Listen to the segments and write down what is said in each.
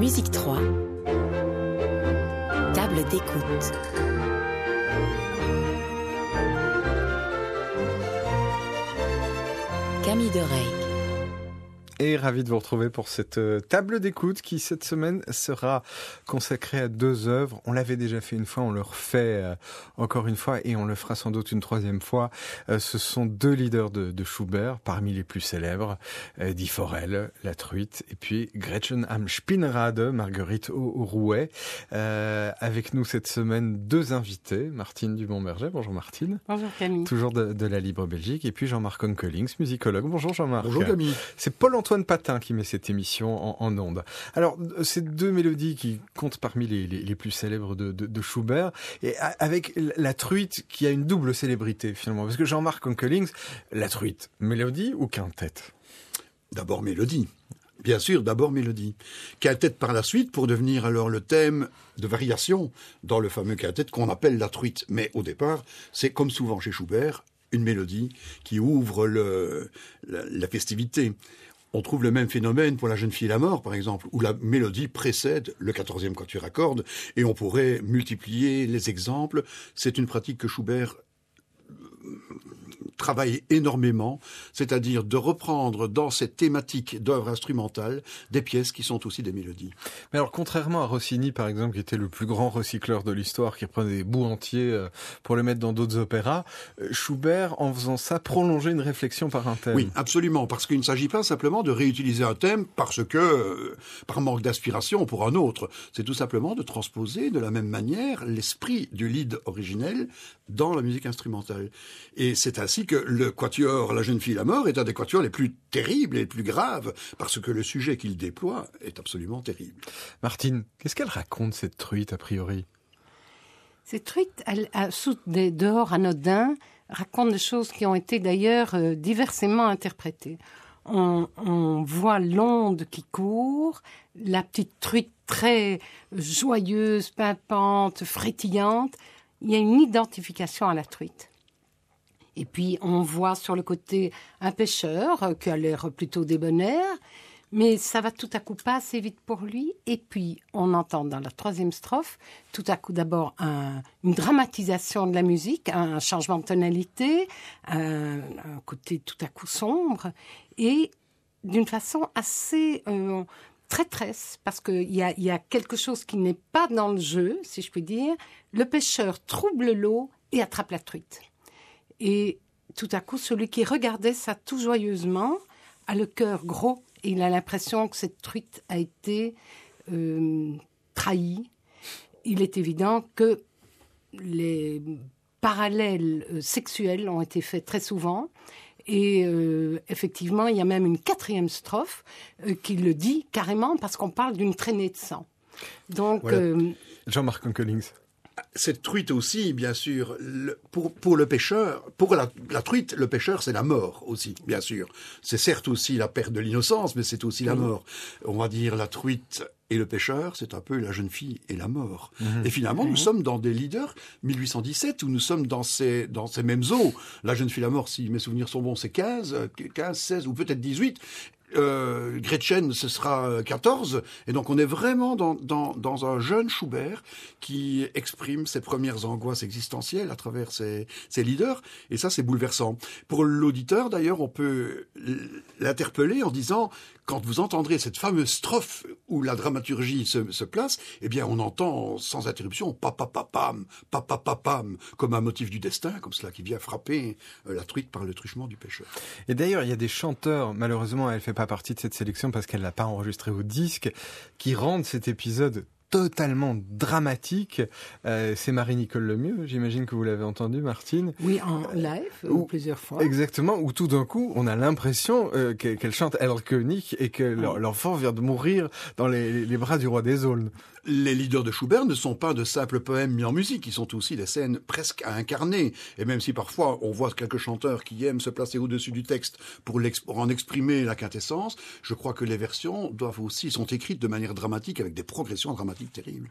Musique 3. Table d'écoute. Camille Dorey et ravi de vous retrouver pour cette euh, table d'écoute qui cette semaine sera consacrée à deux œuvres. On l'avait déjà fait une fois, on le refait euh, encore une fois et on le fera sans doute une troisième fois. Euh, ce sont deux leaders de, de, Schubert, parmi les plus célèbres, Die Forel, La Truite, et puis Gretchen am Spinnrade, Marguerite Rouet. avec nous cette semaine deux invités, Martine Dubon-Berger. Bonjour Martine. Bonjour Camille. Toujours de, de, la Libre Belgique. Et puis Jean-Marc Onkelings, musicologue. Bonjour Jean-Marc. Bonjour Camille. C'est Paul Antoine Patin qui met cette émission en, en onde. Alors, ces deux mélodies qui comptent parmi les, plus célèbres de, Schubert, et avec la truite qui a une double célébrité finalement, parce que Jean-Marc Onkelings, la truite, mélodie ou quintette? D'abord mélodie. Bien sûr, d'abord mélodie. Quintette par la suite pour devenir alors le thème de variation dans le fameux quintet qu'on appelle la truite. Mais au départ, c'est comme souvent chez Schubert, une mélodie qui ouvre le, la festivité. On trouve le même phénomène pour la jeune fille et la mort, par exemple, où la mélodie précède le quatorzième quatuor à cordes, et on pourrait multiplier les exemples. C'est une pratique que Schubert travaille énormément, c'est-à-dire de reprendre dans cette thématique d'œuvre instrumentale des pièces qui sont aussi des mélodies. Mais alors, contrairement à Rossini, par exemple, qui était le plus grand recycleur de l'histoire, qui reprenait des bouts entiers euh, pour les mettre dans d'autres opéras, euh, Schubert, en faisant ça, prolongeait une réflexion par un thème. Oui, absolument, parce qu'il ne s'agit pas simplement de réutiliser un thème parce que, euh, par manque d'aspiration pour un autre, c'est tout simplement de transposer de la même manière l'esprit du lead originel dans la musique instrumentale. Et c'est ainsi que le quatuor La jeune fille la mort est un des quatuors les plus terribles et les plus graves, parce que le sujet qu'il déploie est absolument terrible. Martine, qu'est-ce qu'elle raconte, cette truite, a priori? Cette truite, elle, sous des dehors anodins, raconte des choses qui ont été d'ailleurs euh, diversément interprétées. On, on, voit l'onde qui court, la petite truite très joyeuse, pimpante, frétillante. Il y a une identification à la truite. Et puis on voit sur le côté un pêcheur euh, qui a l'air plutôt débonnaire, mais ça va tout à coup pas assez vite pour lui. Et puis on entend dans la troisième strophe tout à coup d'abord un, une dramatisation de la musique, un changement de tonalité, un, côté tout à coup sombre, et d'une façon assez euh, traîtresse, parce qu'il y a quelque chose qui n'est pas dans le jeu, si je puis dire. Le pêcheur trouble l'eau et attrape la truite. Et tout à coup, celui qui regardait ça tout joyeusement a le cœur gros et il a l'impression que cette truite a été euh, trahie. Il est évident que les parallèles euh, sexuels ont été faits très souvent. Et euh, effectivement, il y a même une quatrième strophe qui le dit carrément parce qu'on parle d'une traînée de sang. Donc, voilà. Jean-Marc Collins cette truite aussi, bien sûr, le, pour, pour le pêcheur, pour la, la truite, le pêcheur, c'est la mort aussi, bien sûr. C'est certes aussi la perte de l'innocence, mais c'est aussi la mort. On va dire la truite et le pêcheur, c'est un peu la jeune fille et la mort. Mmh. Et finalement, mmh. nous sommes dans des leaders 1817 où nous sommes dans ces, dans ces mêmes eaux. La jeune fille, la mort, si mes souvenirs sont bons, c'est 15, 15, 16 ou peut-être 18 euh, Gretchen, ce sera 14. Et donc on est vraiment dans, dans, dans, un jeune Schubert qui exprime ses premières angoisses existentielles à travers ses, ses leaders. Et ça, c'est bouleversant. Pour l'auditeur, d'ailleurs, on peut l'interpeller en disant, quand vous entendrez cette fameuse strophe où la dramaturgie se, place, eh bien, on entend sans interruption papapapam, papapapam, comme un motif du destin, comme cela qui vient frapper euh, la truite par le truchement du pêcheur. Et d'ailleurs, il y a des chanteurs, malheureusement, elle fait pas partie de cette sélection parce qu'elle l'a pas enregistré au disque, qui rendent cet épisode totalement dramatique. Euh, c'est Marie-Nicole Lemieux, j'imagine que vous l'avez entendu, Martine. Oui, en live, ou, plusieurs fois. Exactement, où tout d'un coup, on a l'impression euh, qu'elle qu chante Erlkönig et que l'enfant vient de mourir dans les, les bras du roi des aulnes. Les leaders de Schubert ne sont pas de simples poèmes mis en musique, ils sont aussi des scènes presque à incarner. Et même si parfois on voit quelques chanteurs qui aiment se placer au-dessus du texte pour, pour, en exprimer la quintessence, je crois que les versions doivent aussi sont écrites de manière dramatique avec des progressions dramatiques terribles.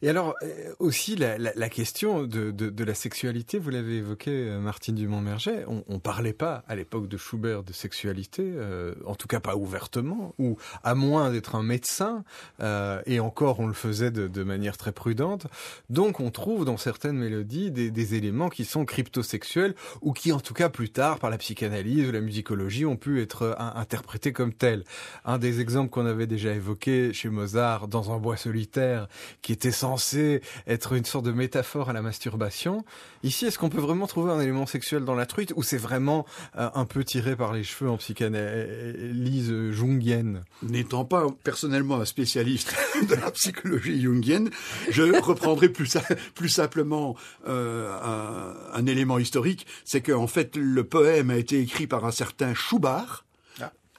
Et alors euh, aussi la, la, la question de, de, de, la sexualité, vous l'avez évoqué, euh, Martine Dumont-Merget. On, on parlait pas à l'époque de Schubert de sexualité, euh, en tout cas pas ouvertement, ou à moins d'être un médecin, euh, et encore on le faisait de, de, manière très prudente. Donc on trouve dans certaines mélodies des, des éléments qui sont cryptosexuels ou qui, en tout cas plus tard, par la psychanalyse ou la musicologie, ont pu être interprétés comme tels. Un des exemples qu'on avait déjà évoqué chez Mozart, dans un bois solitaire, qui était sans être une sorte de métaphore à la masturbation. Ici, est-ce qu'on peut vraiment trouver un élément sexuel dans la truite ou c'est vraiment euh, un peu tiré par les cheveux en psychanalyse jungienne? N'étant pas personnellement un spécialiste de la psychologie jungienne, je reprendrai plus, plus simplement euh, un, un élément historique, c'est qu'en fait le poème a été écrit par un certain Schubart,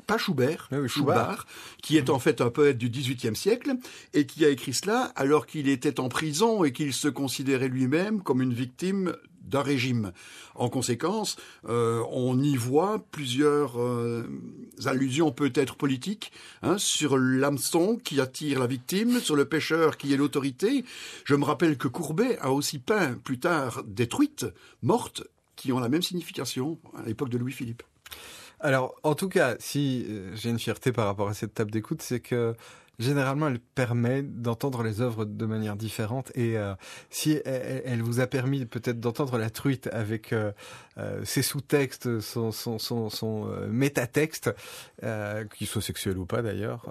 pas Schubert, oui, Schubert, Schubert, qui est en fait un poète du XVIIIe siècle et qui a écrit cela alors qu'il était en prison et qu'il se considérait lui-même comme une victime d'un régime. En conséquence, euh, on y voit plusieurs euh, allusions peut-être politiques hein, sur l'hameçon qui attire la victime, sur le pêcheur qui est l'autorité. Je me rappelle que Courbet a aussi peint plus tard des truites mortes qui ont la même signification à l'époque de Louis-Philippe. Alors, en tout cas, si euh, j'ai une fierté par rapport à cette table d'écoute, c'est que généralement, elle permet d'entendre les œuvres de manière différente. Et euh, si elle, elle, vous a permis peut-être d'entendre la truite avec euh, euh, ses sous-textes, son, son, son, son métatexte, qu'il soit sexuel ou pas d'ailleurs,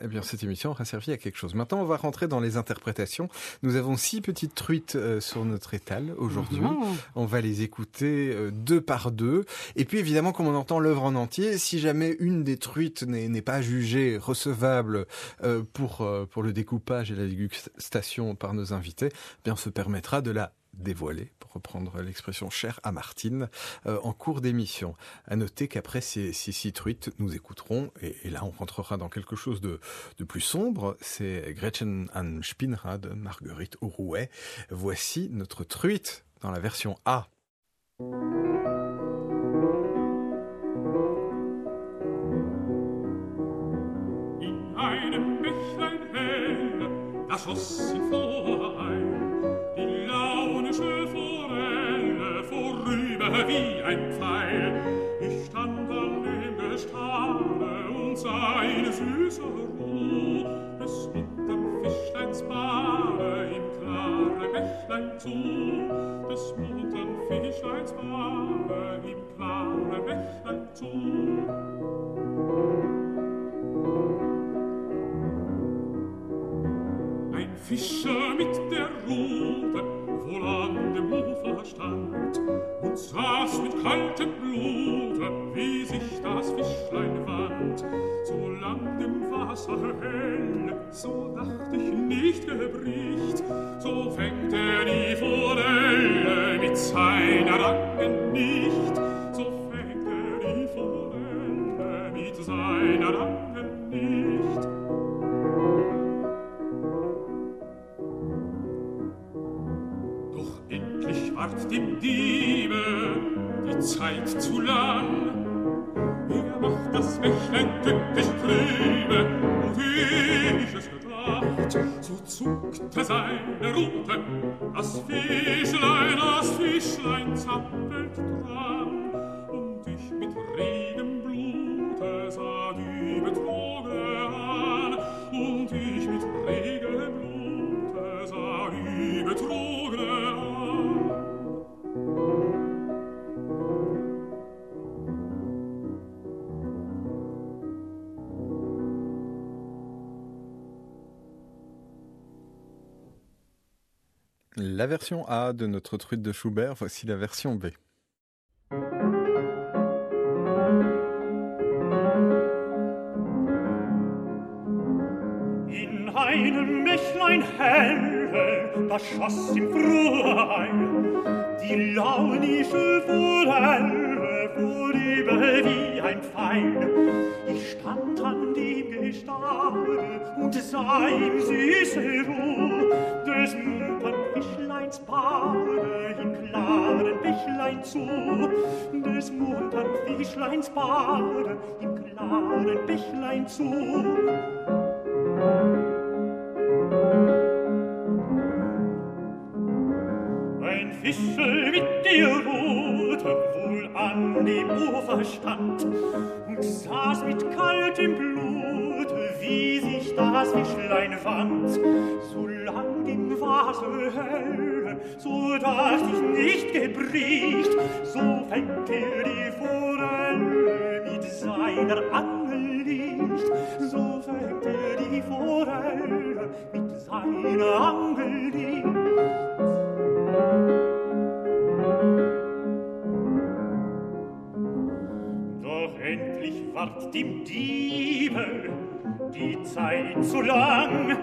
eh bien cette émission aura servi à quelque chose. Maintenant, on va rentrer dans les interprétations. Nous avons six petites truites sur notre étal aujourd'hui. Mmh. On va les écouter deux par deux. Et puis évidemment, comme on entend l'œuvre en entier, si jamais une des truites n'est pas jugée recevable pour, pour le découpage et la dégustation par nos invités, eh bien on se permettra de la dévoiler, pour reprendre l'expression chère à Martine, euh, en cours d'émission. À noter qu'après ces, ces six truites, nous écouterons, et, là on rentrera dans quelque chose de, de plus sombre, c'est Gretchen an Spinrad, Marguerite Aurouet. Voici notre truite dans la version A. da schoss ihm vorein launische Forelle vorüber wie ein Pfeil. Ich stand an dem Gestade und sah eine süße Ruh des bunten Fischleins Bade im klaren Bächlein zu, des bunten Fischleins Bade im klaren Bächlein zu. Fischer mit der Rute wohl an dem Ufer stand und saß mit kaltem Blute, wie sich das Fischlein wand. Solang dem Wasser hell, so dacht ich nicht gebricht, so fängt er die Forelle mit seiner Langen nicht, so fängt er die Forelle mit seiner Langen nicht. Ward dem Diebe die Zeit zu lang. Er macht das Wächlein tückisch trübe, und ich es gedacht, so zuckte seine Rute, das Fischlein, das Fischlein zappelt dran, und ich mit regem Blute sah die Betroge an, und ich mit regem Blute sah die Betroge La version A de notre truite de Schubert, voici la version B. In einem Bächlein hell, da schoss im Freien die launische Forelle vorüber wie ein Pfeil. Ich stand an dem Gestade und sah im süße Ruhe des muntern Fischleins Bade im klaren Bächlein zu. Des muntern Fischleins Bade im klaren Bächlein zu. Ein Fischel mit dir rotem an dem Ufer stand und saß mit kaltem Blut, wie sich das Fischlein wand. Solang dem Vase hell, so dacht ich nicht gebricht, so fängt er die Forelle mit seiner Angel nicht, so fängt er die Forelle mit seiner Angel nicht. Endlich ward dem Diebe die Zeit zu lang.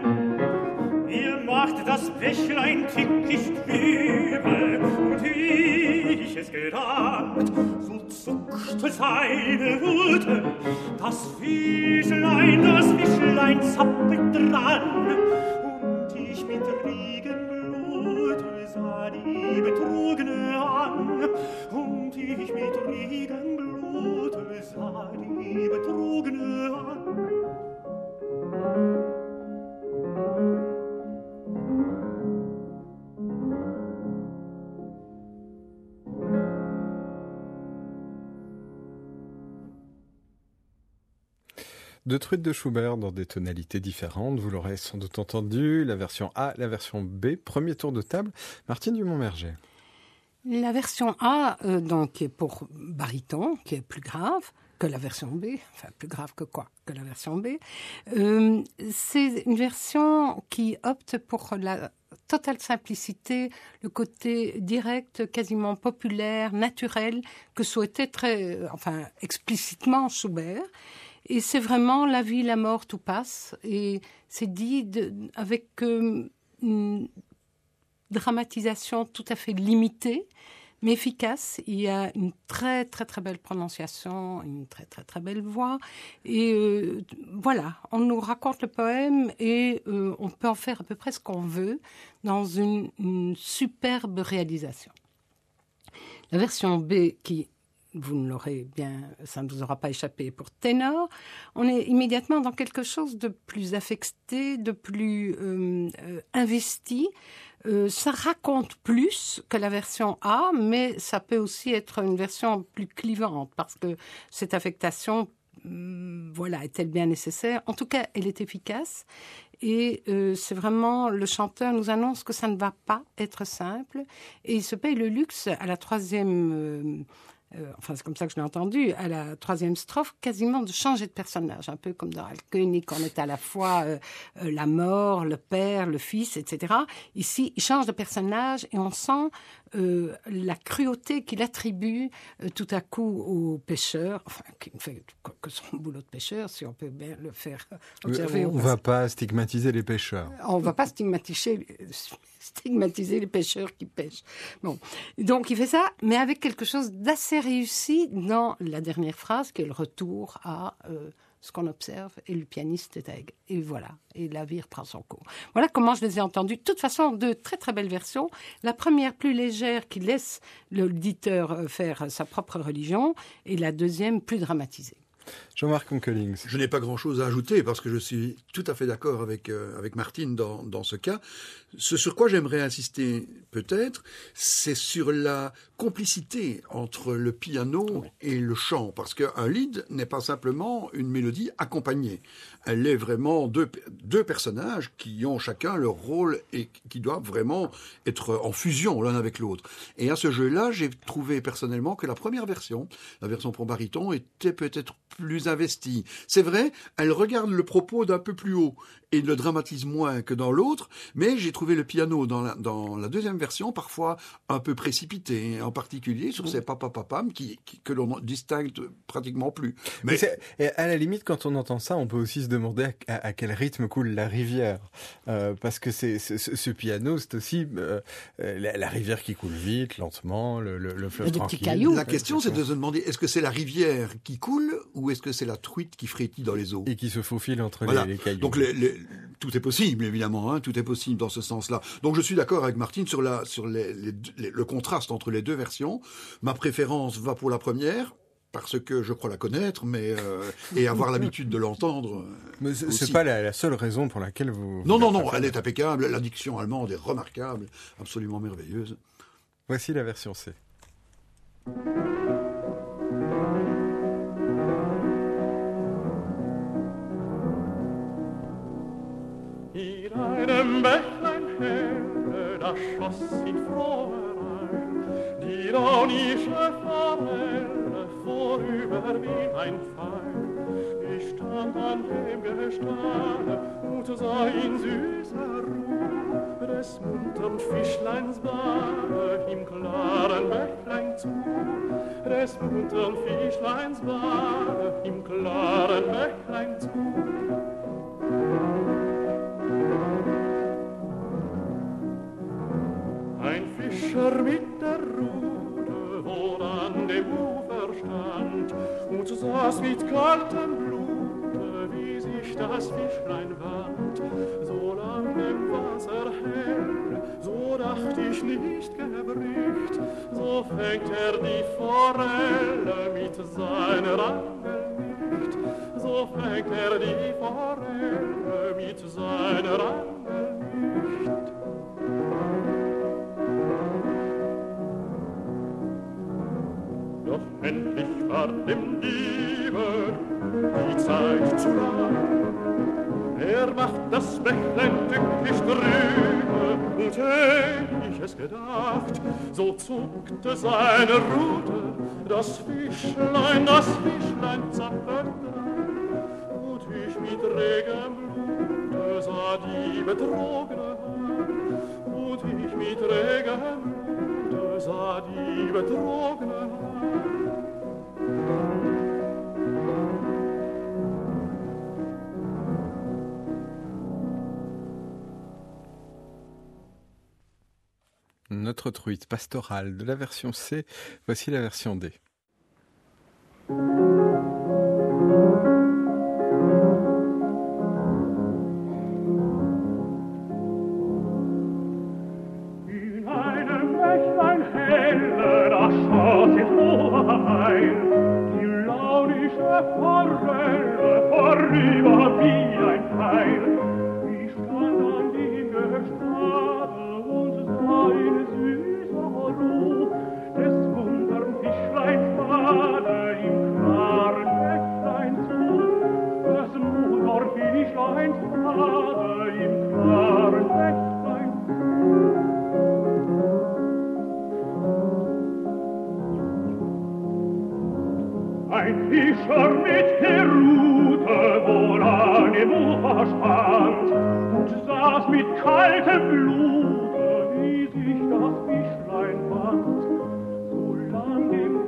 Er macht das Bächlein tückisch trübe und ich es gedacht, so zuckte seine Hute, das Fischlein, das Fischlein zappelt dran und ich mit Regenblut sah die Betrogene an und ich mit Regenblut Deux truites de Schubert dans des tonalités différentes. Vous l'aurez sans doute entendu. La version A, la version B. Premier tour de table. Martine Dumont-Merger. La version A, euh, donc, qui est pour baryton, qui est plus grave que la version B, enfin plus grave que quoi Que la version B. Euh, c'est une version qui opte pour la totale simplicité, le côté direct, quasiment populaire, naturel, que souhaitait très, enfin, explicitement Schubert. Et c'est vraiment la vie, la mort, tout passe. Et c'est dit avec euh, une dramatisation tout à fait limitée, mais efficace. Il y a une très très très belle prononciation, une très très très belle voix. Et euh, voilà, on nous raconte le poème et euh, on peut en faire à peu près ce qu'on veut dans une, superbe réalisation. La version B qui vous ne l'aurez bien, ça ne vous aura pas échappé pour ténor, on est immédiatement dans quelque chose de plus affecté, de plus euh, investi. Euh, ça raconte plus que la version A, mais ça peut aussi être une version plus clivante parce que cette affectation, hum, voilà, est-elle bien nécessaire? En tout cas, elle est efficace et euh, c'est vraiment le chanteur nous annonce que ça ne va pas être simple et il se paye le luxe à la troisième. Euh, enfin c'est comme ça que je l'ai entendu, à la troisième strophe, quasiment de changer de personnage, un peu comme dans Alkönig, on est à la fois euh, euh, la mort, le père, le fils, etc. Ici, il change de personnage et on sent euh, la cruauté qu'il attribue euh, tout à coup au pêcheur, enfin, qui ne fait que- son boulot de pêcheur, si on peut bien le faire observer. On ne va pas stigmatiser les pêcheurs. on va pas stigmatiser, stigmatiser les pêcheurs qui pêchent. Bon, donc il fait ça, mais avec quelque chose d'assez réussi dans la dernière phrase, qui est le retour à euh, ce qu'on observe, et le pianiste est. Et voilà, et la vie reprend son cours. Voilà comment je les ai entendus. De toute façon, deux très très belles versions. La première plus légère, qui laisse l'auditeur euh, faire sa propre religion, et la deuxième plus dramatisée. Jean-Marc Onkelings. Je n'ai pas grand-chose à ajouter parce que je suis tout à fait d'accord avec, euh, avec Martine dans, dans ce cas. Ce sur quoi j'aimerais insister peut-être, c'est sur la complicité entre le piano et le chant. Parce qu'un lead n'est pas simplement une mélodie accompagnée. Elle est vraiment deux, deux personnages qui ont chacun leur rôle et qui doivent vraiment être en fusion l'un avec l'autre. Et à ce jeu-là, j'ai trouvé personnellement que la première version, la version pour baryton, était peut-être plus investie. C'est vrai, elle regarde le propos d'un peu plus haut et le dramatise moins que dans l'autre, mais j'ai trouvé le piano dans la, dans la deuxième version parfois un peu précipité, en particulier sur ces papapapam qui, qui, que l'on distingue pratiquement plus. Mais, c'est- et à la limite, quand on entend ça, on peut aussi se demander à, à- à quel rythme coule la rivière. Euh, parce que c'est, ce, ce piano, c'est aussi euh, euh, la, la rivière qui coule vite, lentement, le, le, le fleuve Et des petits tranquille. cailloux. La question, c'est de se demander est-ce que c'est la rivière qui coule ou est-ce que c'est la truite qui frétille dans les eaux Et qui se faufile entre Voilà. les, les cailloux. Donc les- les- tout est possible, évidemment, hein, tout est possible dans ce sens-là. Donc je suis d'accord avec Martine sur, la, sur les- les deux- les- le contraste entre les deux versions. Ma préférence va pour la première, parce que je crois la connaître, mais euh, et avoir l'habitude de l'entendre. euh, Mais c'est, pas la, la seule raison pour laquelle vous... Non, vous non, non, elle est impeccable, la diction allemande est remarquable, absolument merveilleuse. Voici la version C. In einem Bächlein helle, da schoss in Froherein, die launische Forelle vorüber wie ein Pfeil. Ich stand an dem Gestade und sah in süßer Ruhe des muntern Fischleins Bade im klaren Bächlein zu. Des muntern Fischleins Bade im klaren Bächlein zu. Ein Fischer mit der Rute, wo an dem Ufer stand, und saß mit kaltem Blute, wie sich das Fischlein wand. So lang im Wasser hell, so dacht ich nicht gebricht, so fängt er die Forelle mit seiner Angel nicht. So fängt er die Forelle mit seiner Angel endlich war dem Diebe die Zeit zu lang. Er macht das Bächlein tückisch drüber und hätt ich es gedacht, so zuckte seine Rute, das Fischlein, das Fischlein dran. Und ich mit regem Blute sah die Betrogene und ich mit regem Blute sah die Betrogene Notre truite pastorale de la version C, voici la version D.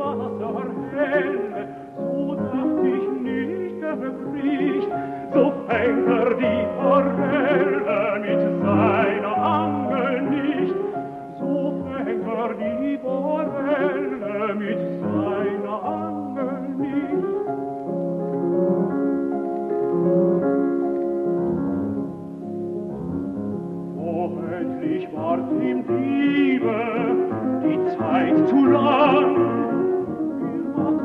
Wasser helle, so dacht ich nicht erbricht, so fängt er die Forelle mit seiner Angel nicht. So fängt er die Forelle mit seiner Angel nicht. Oh, endlich ward dem Diebe die Zeit zu lang.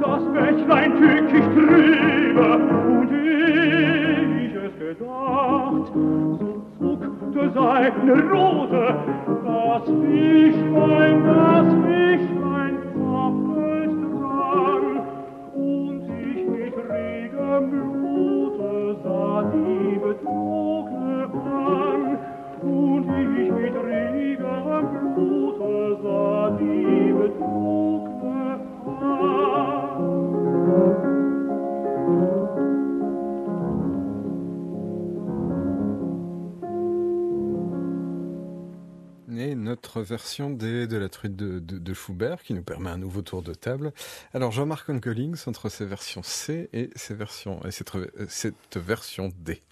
Das Bächlein tückisch trübe und ich gedacht, so zuckte seine Rute, das Fischlein, das Fischlein zappelt dran und ich mit regem Blute sah die Betrogne an. Und ich mit regem Blute sah Notre version D de la truite de, de, Schubert qui nous permet un nouveau tour de table. Alors Jean-Marc Onkelings entre ces versions C et ces versions et cette, version D.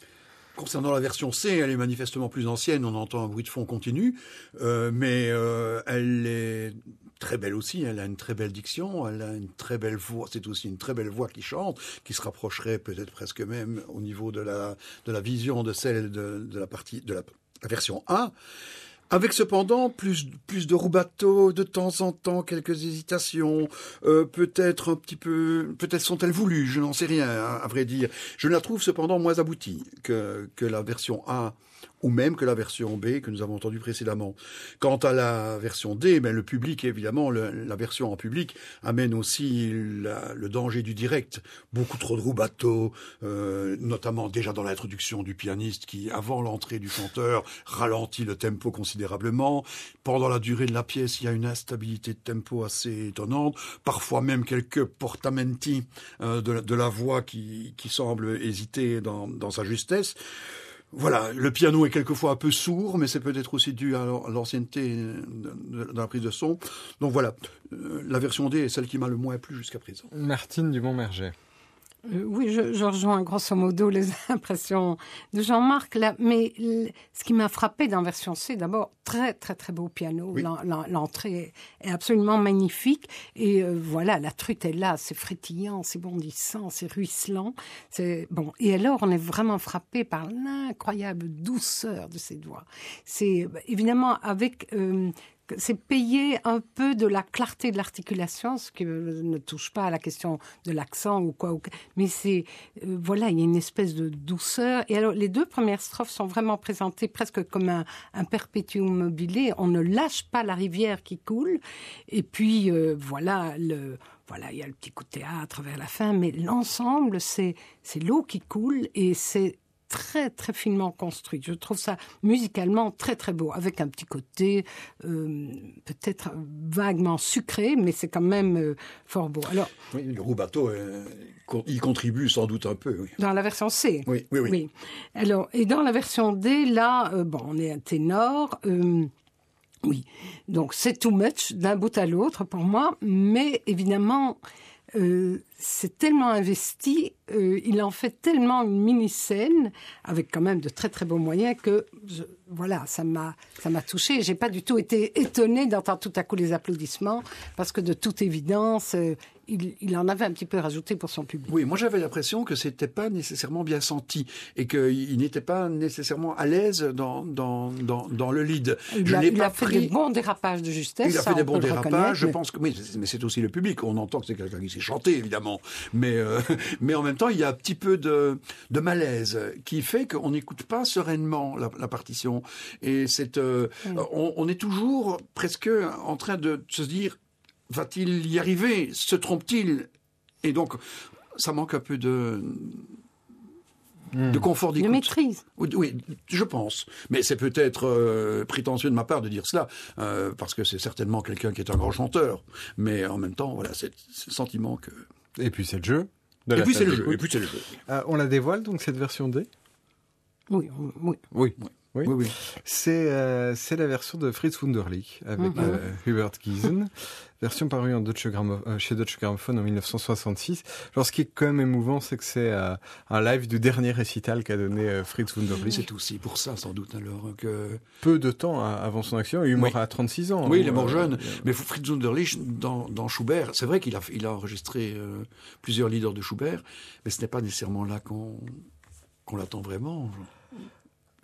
Concernant la version C, elle est manifestement plus ancienne, on entend un bruit de fond continu, euh, mais euh, elle est très belle aussi, elle a une très belle diction, elle a une très belle voix, c'est aussi une très belle voix qui chante, qui se rapprocherait peut-être presque même au niveau de la, de la vision de celle de, de la partie de la, version A. Avec cependant plus plus de rubato, de temps en temps quelques hésitations, euh, peut-être un petit peu, peut-être sont-elles voulues, je n'en sais rien à, à, vrai dire. Je la trouve cependant moins aboutie que que la version A ou même que la version B que nous avons entendue précédemment. Quant à la version D, ben, le public, évidemment, la version en public amène aussi le danger du direct. Beaucoup trop de roubateaux, euh, notamment déjà dans l'introduction du pianiste qui, avant l'entrée du chanteur, ralentit le tempo considérablement. Pendant la durée de la pièce, il y a une instabilité de tempo assez étonnante. Parfois même quelques portamenti euh, de, la voix qui, qui semble hésiter dans, dans sa justesse. Voilà, le piano est quelquefois un peu sourd, mais c'est peut-être aussi dû à l'ancienneté de la prise de son. Donc voilà, euh, la version D est celle qui m'a le moins plu jusqu'à présent. Martine Dumont-Merget. Euh, oui, je, rejoins grosso modo les impressions de Jean-Marc là, mais ce qui m'a frappé dans version C, d'abord très très très beau piano, l'entrée est absolument magnifique. Et euh, voilà, la truite est là, c'est frétillant, c'est bondissant, c'est ruisselant, c'est bon. Et alors on est vraiment frappé par l'incroyable douceur de ses doigts. C'est évidemment avec euh, c'est payer un peu de la clarté de l'articulation, ce qui ne touche pas à la question de l'accent ou quoi. Mais c'est euh, voilà, il y a une espèce de douceur. Et alors, les deux premières strophes sont vraiment présentées presque comme un, perpétuum mobile. On ne lâche pas la rivière qui coule. Et puis euh, voilà le voilà, il y a le petit coup de théâtre vers la fin, mais l'ensemble, c'est c'est l'eau qui coule et c'est très très finement construit. Je trouve ça musicalement très très beau, avec un petit côté euh, peut-être vaguement sucré, mais c'est quand même euh, fort beau. Alors, oui, le roubateau, euh, il contribue sans doute un peu. Oui. Dans la version C. Oui, oui, oui. Alors, et dans la version D, là, bon, on est un ténor. oui, donc c'est too much d'un bout à l'autre pour moi, mais évidemment, c'est tellement investi, euh, il en fait tellement une mini-scène, avec quand même de très très beaux moyens, que voilà, ça m'a ça m'a touché. J'ai pas du tout été étonnée d'entendre tout à coup les applaudissements, parce que de toute évidence, euh, il, en avait un petit peu rajouté pour son public. Oui, moi j'avais l'impression que c'était pas nécessairement bien senti et qu'il n'était pas nécessairement à l'aise dans, dans, dans, le lead. Il, je a, il a fait des bons dérapages de justesse. Il a fait des bons dérapages. Je pense que oui, mais c'est aussi le public. On entend que c'est quelqu'un qui sait chanter évidemment mais, euh, mais en même temps, il y a un petit peu de, de malaise qui fait qu'on n'écoute pas sereinement la, partition. Et c'est, euh, on, est toujours presque en train de se dire, va-t-il y arriver? Se trompe-t-il? Et donc, ça manque un peu de hmm. de confort d'écoute. De maîtrise. Oui, je pense. Mais c'est peut-être euh, prétentieux de ma part de dire cela, parce que c'est certainement quelqu'un qui est un grand chanteur. Mais en même temps, voilà, c'est le sentiment que... Et puis c'est le jeu. et, puis c'est le jeu. Et puis c'est le jeu. Euh, on la dévoile donc cette version D? Oui, oui. Oui. Oui, oui, C'est euh, c'est la version de Fritz Wunderlich avec mhm. euh, Hubert Giesen, version parue en Deutsche euh, chez Deutsche Grammophon en 1966. Alors ce qui est quand même émouvant, c'est que c'est un live du dernier récital qu'a donné Fritz Wunderlich. C'est aussi pour ça sans doute alors que peu de temps avant son accident, il est mort à 36 ans. Oui, il est mort jeune. Mais Fritz Wunderlich dans, dans Schubert, c'est vrai qu'il a il a enregistré plusieurs leaders de Schubert, mais ce n'est pas nécessairement là qu'on qu'on l'attend vraiment.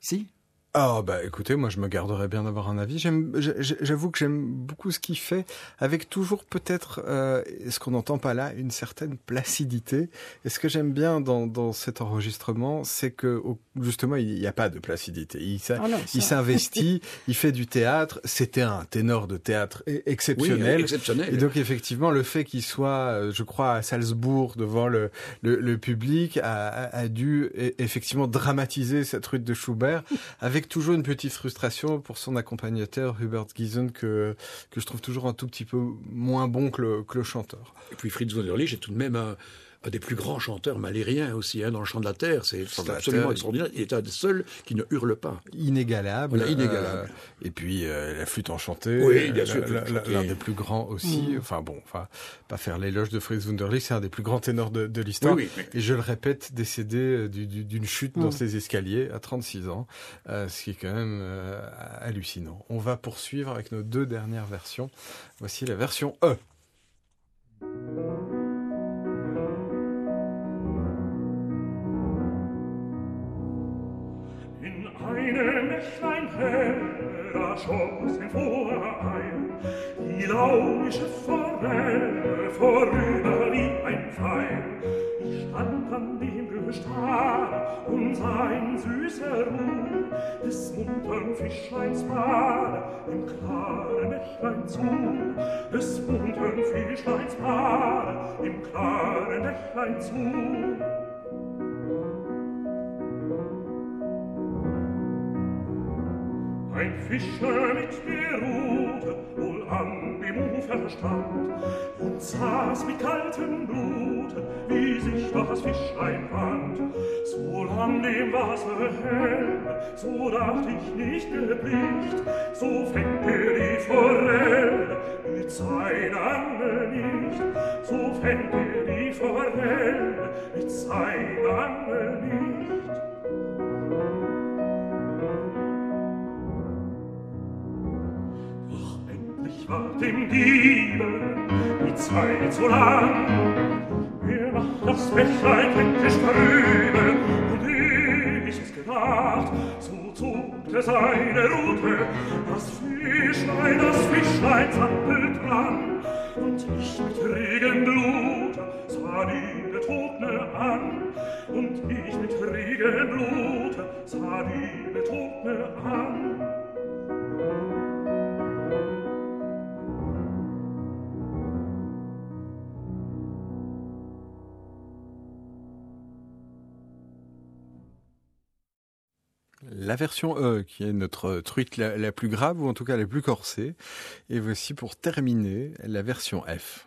Si? Ah bah écoutez, moi je me garderais bien d'avoir un avis. J'aime, j'avoue que j'aime beaucoup ce qu'il fait, avec toujours peut-être, euh, ce qu'on n'entend pas là, une certaine placidité. Et ce que j'aime bien dans, dans cet enregistrement, c'est que justement il n'y a pas de placidité. Il, oh il s'investit, il fait du théâtre. C'était un ténor de théâtre exceptionnel. exceptionnel. Et donc effectivement, le fait qu'il soit, euh, je crois, à Salzbourg devant le, le, le public a, a, dû e, effectivement dramatiser cette rue de Schubert avec toujours une petite frustration pour son accompagnateur Hubert Giesen que que je trouve toujours un tout petit peu moins bon que le, que le chanteur. Et puis Fritz Wunderlich est tout de même un, un des plus grands chanteurs malériens aussi, hein, dans le chant de la terre. C'est absolument extraordinaire. Il est un des seuls qui ne hurle pas. Inégalable. inégalable. Euh, et puis euh, la flûte enchantée. Oui, bien sûr. L'un des plus grands aussi. Mm. Enfin bon, enfin pas faire l'éloge de Fritz Wunderlich, c'est un des plus grands ténors de, de l'histoire. Oui, et je le répète, décédé euh, d'une chute dans mm. ses escaliers à 36 ans, ce qui est quand même hallucinant. On va poursuivre avec nos deux dernières versions. Voici la version E. grüne Mächlein heller schoß empor ein, die launische Forelle vorüber wie ein Pfeil. Ich stand an dem Gestahl und sein süßer Ruh des muntern Fischleins Bade im klaren Mächlein zu, des muntern Fischleins Bade im klaren Mächlein zu. ein Fischer mit der Rute, wohl an dem Ufer stand, und saß mit kaltem Blut, wie sich doch das Fischlein wand. So lang dem Wasser hell, so dacht ich nicht geblicht, so fängt er die Forelle mit seiner Angel nicht, so fängt er die Forelle mit seiner Angel nicht. statt im Diebe die Zeit so lang. Er macht das Bächlein hektisch vorüber und eh ich es gedacht, so zog er seine Rute, das Fischlein, das Fischlein zappelt dran. Und ich mit Regenblut sah die Betrogene an, und ich mit Regenblut sah die Betrogene an. La version E, qui est notre truite la, plus grave, ou en tout cas la plus corsée. Et voici pour terminer la version F.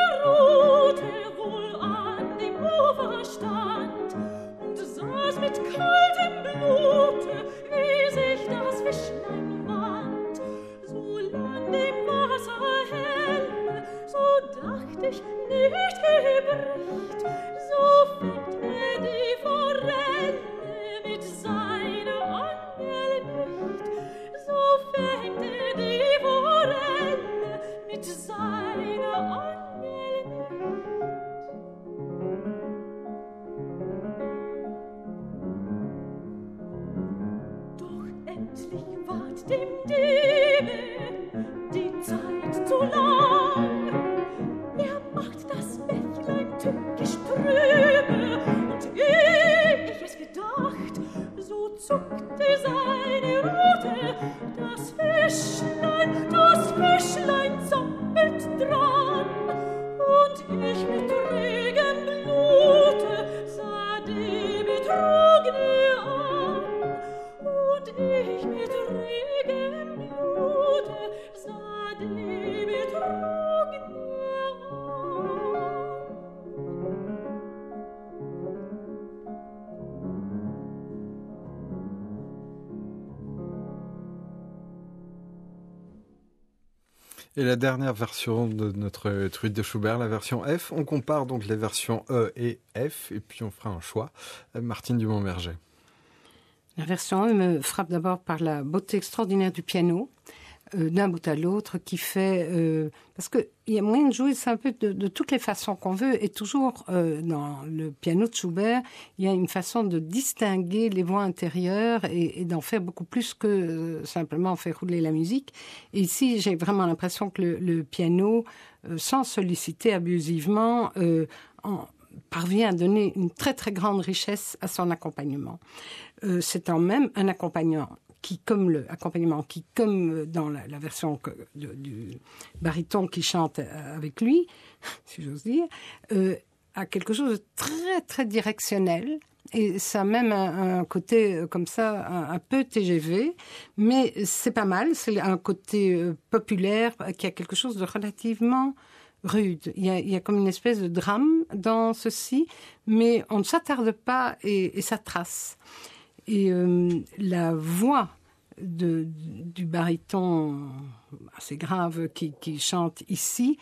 mich nicht gebricht, so fängt Et la dernière version de notre truite de Schubert, la version F, on compare donc les versions E et F, et puis on fera un choix. Martine Dumont-Merger. La version E me frappe d'abord par la beauté extraordinaire du piano, euh, d'un bout à l'autre, qui fait... Euh, parce qu'il y a moyen de jouer ça un peu de, toutes les façons qu'on veut, et toujours euh, dans le piano de Schubert, il y a une façon de distinguer les voix intérieures et, d'en faire beaucoup plus que euh, simplement faire rouler la musique. Et ici, j'ai vraiment l'impression que le, piano, euh, sans solliciter abusivement, en, parvient à donner une très très grande richesse à son accompagnement. C'est en même un accompagnement qui, comme le accompagnement, qui, comme dans la, version du baryton qui chante avec lui, si j'ose dire, euh, a quelque chose de très très directionnel. Et ça a même un, côté euh, comme ça, un, peu TGV, mais c'est pas mal. C'est un côté euh, populaire qui a quelque chose de relativement rude. Il y, a, comme une espèce de drame dans ceci, mais on ne s'attarde pas et ça trace. Et euh, la voix de, du baryton assez grave qui, qui chante ici,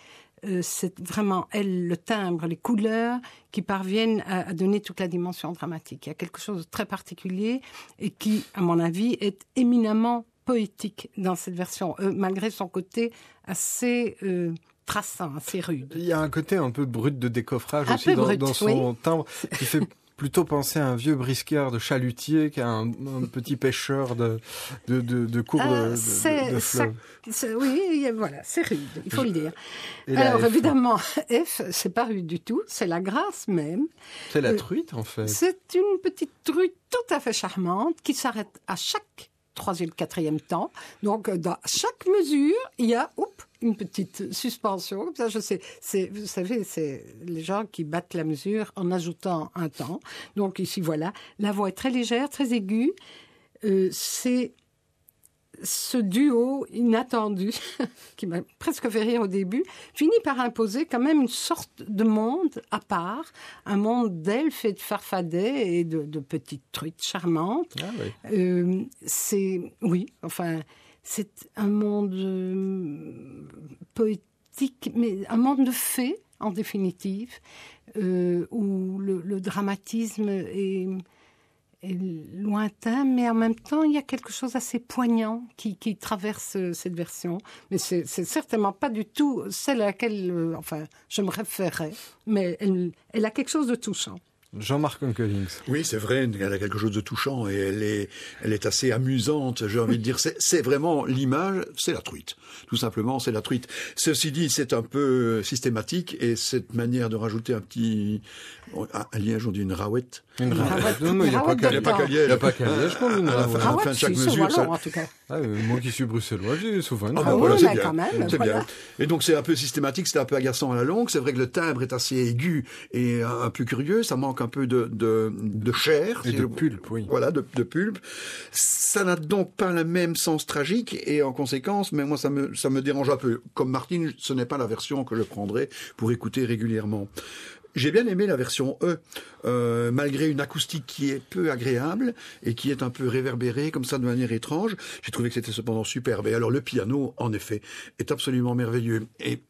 euh, c'est vraiment elle, le timbre, les couleurs qui parviennent à, à donner toute la dimension dramatique. Il y a quelque chose de très particulier et qui, à mon avis, est éminemment poétique dans cette version, euh, malgré son côté assez euh, traçant, assez rude. Il y a un côté un peu brut de décoffrage Un aussi dans, brut, dans son oui. timbre qui fait plutôt penser à un vieux briscard de chalutier qu'à un, un petit pêcheur de, de, de, de cours Ah, de, ça- fleuve. oui, voilà, c'est rude, il faut le dire. Et Alors F, évidemment, F, c'est pas rude du tout, c'est la grâce même. C'est la euh, truite en fait. C'est une petite truite tout à fait charmante qui s'arrête à chaque troisième, quatrième temps. Donc, euh, dans chaque mesure, il y a oup, une petite suspension. Comme ça, je sais. C'est, vous savez, c'est les gens qui battent la mesure en ajoutant un temps. Donc ici, voilà, la voix est très légère, très aiguë. Euh, c'est ce duo inattendu, qui m'a presque fait rire au début, finit par imposer quand même une sorte de monde à part, un monde d'elfes et de farfadets et de, de petites truites charmantes. Ah oui. Euh, c'est, oui, enfin, c'est un monde euh, poétique, mais un monde de fées, en définitive, euh, où le, dramatisme est, lointain, mais en même temps, il y a quelque chose assez poignant qui, traverse euh, cette version. Mais c'est certainement pas du tout celle à laquelle, enfin, je me référais, mais elle a quelque chose de touchant. Jean-Marc Onkelings. Oui, c'est vrai, elle a quelque chose de touchant et elle est, elle est assez amusante, j'ai envie de dire. C'est- C'est vraiment l'image, c'est la truite. Tout simplement, c'est la truite. Ceci dit, c'est un peu systématique et cette manière de rajouter un petit, un, un liège, on dit une rawette. Une raouette. raouette. Non, mais il n'y a pas raouette qu'à liège. Il n'y a pas qu'à liège À la raouette. fin- de chaque mesure, ça- en tout cas. Ah, euh, moi qui suis bruxellois, j'ai souvent une Ah, Ah ben oui, voilà, mais c'est bien. quand même, c'est voilà. bien. Et donc c'est un peu systématique, c'est un peu agaçant à la longue. C'est vrai que le timbre est assez aigu et un, un peu curieux. Ça manque un peu de, de, de chair. Et si de je- pulpe, oui. Voilà, de, de pulpe. Ça n'a donc pas le même sens tragique et en conséquence, mais moi ça me, ça me dérange un peu. Comme Martine, ce n'est pas la version que je prendrai pour écouter régulièrement. J'ai bien aimé la version E, euh, malgré une acoustique qui est peu agréable et qui est un peu réverbérée comme ça de manière étrange. J'ai trouvé que c'était cependant superbe. Et alors le piano, en effet, est absolument merveilleux. Et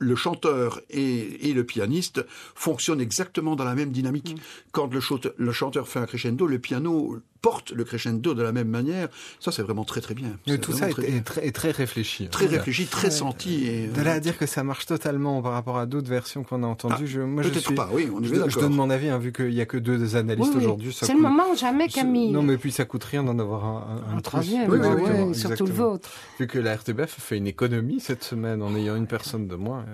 le chanteur et, et le pianiste fonctionnent exactement dans la même dynamique. Quand le, le chanteur fait un crescendo, le piano porte le crescendo de la même manière. Ça, c'est vraiment très très bien. Tout ça est, très, est très, est très réfléchi. très Voilà. réfléchi, très senti. Et, De là à dire que ça marche totalement par rapport à d'autres versions qu'on a entendues, Ah, je, moi je peut-être suis. pas, oui, on est je, je donne mon avis, hein, vu qu'il n'y a que deux analystes Oui, aujourd'hui. C'est le moment jamais, Camille. Non, mais puis ça coûte rien d'en avoir un, un, troisième, Oui, ouais, exactement, surtout le vôtre. Vu que la RTBF fait une économie cette semaine en ayant une personne de moins,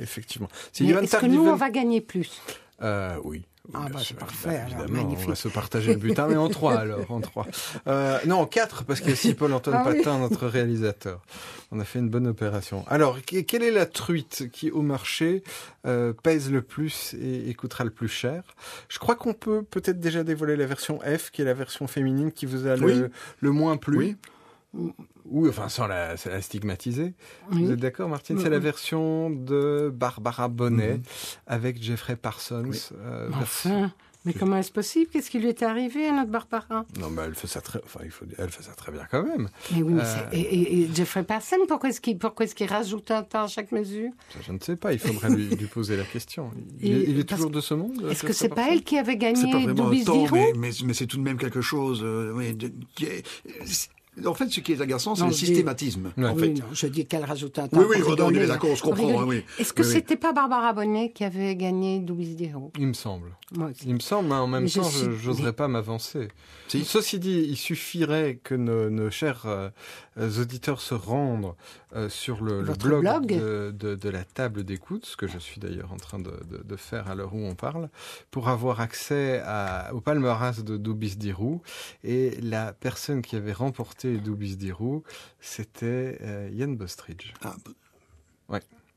effectivement. Si Mais Johan Est-ce que nous, on va gagner plus? Euh, oui. Ah, bah, c'est parfait, bah, alors, évidemment, on va se partager le butin, mais en trois alors, en trois. Euh, non, en quatre, parce qu'il y a aussi Paul-Antoine Ah oui. Patin, notre réalisateur. On a fait une bonne opération. Alors, que- quelle est la truite qui, au marché, euh, pèse le plus et, et coûtera le plus cher? Je crois qu'on peut peut-être déjà dévoiler la version F, qui est la version féminine qui vous a le, Oui. le moins plu. Oui. Oui, enfin, sans la, stigmatiser. Oui. Vous êtes d'accord, Martine? Oui, C'est la version de Barbara Bonnet Mhm. avec Jeffrey Parsons. Oui. euh, Enfin, mais comment est-ce possible? Qu'est-ce qui lui est arrivé à notre Barbara? Non, mais elle fait ça très, enfin, il faut elle fait ça très bien quand même. Mais oui, mais Euh. et, et- et Jeffrey Parson, pourquoi est-ce qu'il pourquoi est-ce qu'il rajoute un temps à chaque mesure? Ça, je ne sais pas, il faudrait lui, lui poser la question. Il, Et est- il est parce toujours de ce monde Est-ce que c'est pas Parsons? elle qui avait C'est gagné pas vraiment un temps, mais, mais, mais c'est tout de même quelque chose. euh, oui, de- qui est- en fait, ce qui est agaçant, c'est le dis- systématisme. Ouais. en Oui, fait. non, je dis qu'elle rajoute un temps. Oui, oui, on est d'accord, on se comprend, hein, oui. Est-ce que Oui, oui. c'était pas Barbara Bonnet qui avait gagné Doobie Zero Il me semble. Moi aussi. Il me semble, mais en même Mais temps, je n'oserais pas m'avancer. Si. Ceci dit, il suffirait que nos, nos chers euh, auditeurs se rendent euh, sur le, blog, blog De, de- de la table d'écoute, ce que je suis d'ailleurs en train de, de- de faire à l'heure où on parle, pour avoir accès à, au palmarès de Doubis Dirou. Et la personne qui avait remporté Doubis Dirou, c'était euh, Yann Bostridge. Ah,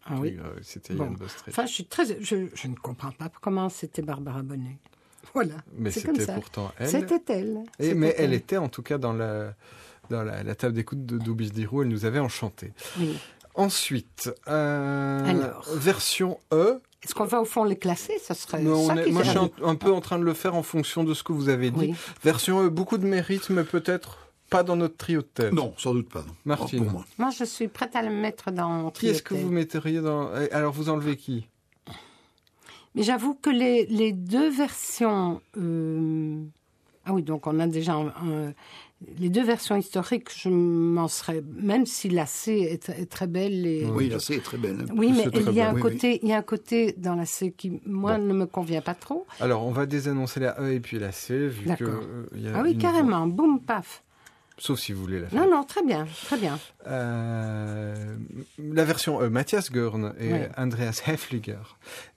Ah oui. Euh, C'était Bon. Yann Bostridge. Enfin, je suis très, je, je ne comprends pas comment c'était Barbara Bonnet. Voilà. mais c'était pourtant elle. C'était elle. Et, mais elle était en tout cas dans la, dans la, la table d'écoute de Doubis Dirou, elle nous avait enchantés. Oui. Ensuite, euh, Alors. version E. Est-ce qu'on va au fond les classer? Ça serait Mais on ça est- qui moi, je suis un, un peu en train de le faire en fonction de ce que vous avez dit. Oui. Version E, beaucoup de mérite, mais peut-être pas dans notre trio de tête. Non, sans doute pas. non. Martine. Pour moi. Moi, je suis prête à le mettre dans. Qui est-ce que vous metteriez dans... eh, Alors, vous enlevez qui? Mais j'avoue que les, les deux versions. euh, Ah oui, donc on a déjà. un- un- Les deux versions historiques, je m'en serais. Même si la C est, est très belle. Et... Oui, la C est très belle. Oui, mais il y, a un Oui, oui. côté, il y a un côté dans la C qui, moi, Bon. ne me convient pas trop. Alors, on va désannoncer la E et puis la C, vu que... D'accord. euh, y a Ah oui, une carrément, boum, paf. Sauf si vous voulez la faire. Non, non, très bien, très bien. Euh, la version E, Matthias Görn et Oui. Andreas Hefliger.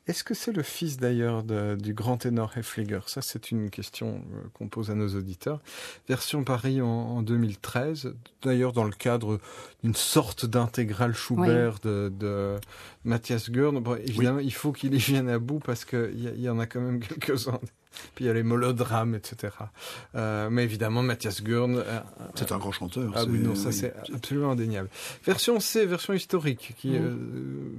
Est-ce que c'est le fils d'ailleurs du grand ténor Hefliger? Ça, c'est une question euh, qu'on pose à nos auditeurs. Version Paris en, en 2013, d'ailleurs dans le cadre d'une sorte d'intégrale Schubert de, de Matthias Görn. Bon, évidemment, il faut qu'il y vienne à bout parce qu'il y, y en a quand même quelques-uns. Puis il y a les molodrames, etc. Euh, mais évidemment, Matthias Görn, euh, C'est un grand chanteur. ah oui, non, ça oui. c'est absolument indéniable. Version C, version historique, qui euh,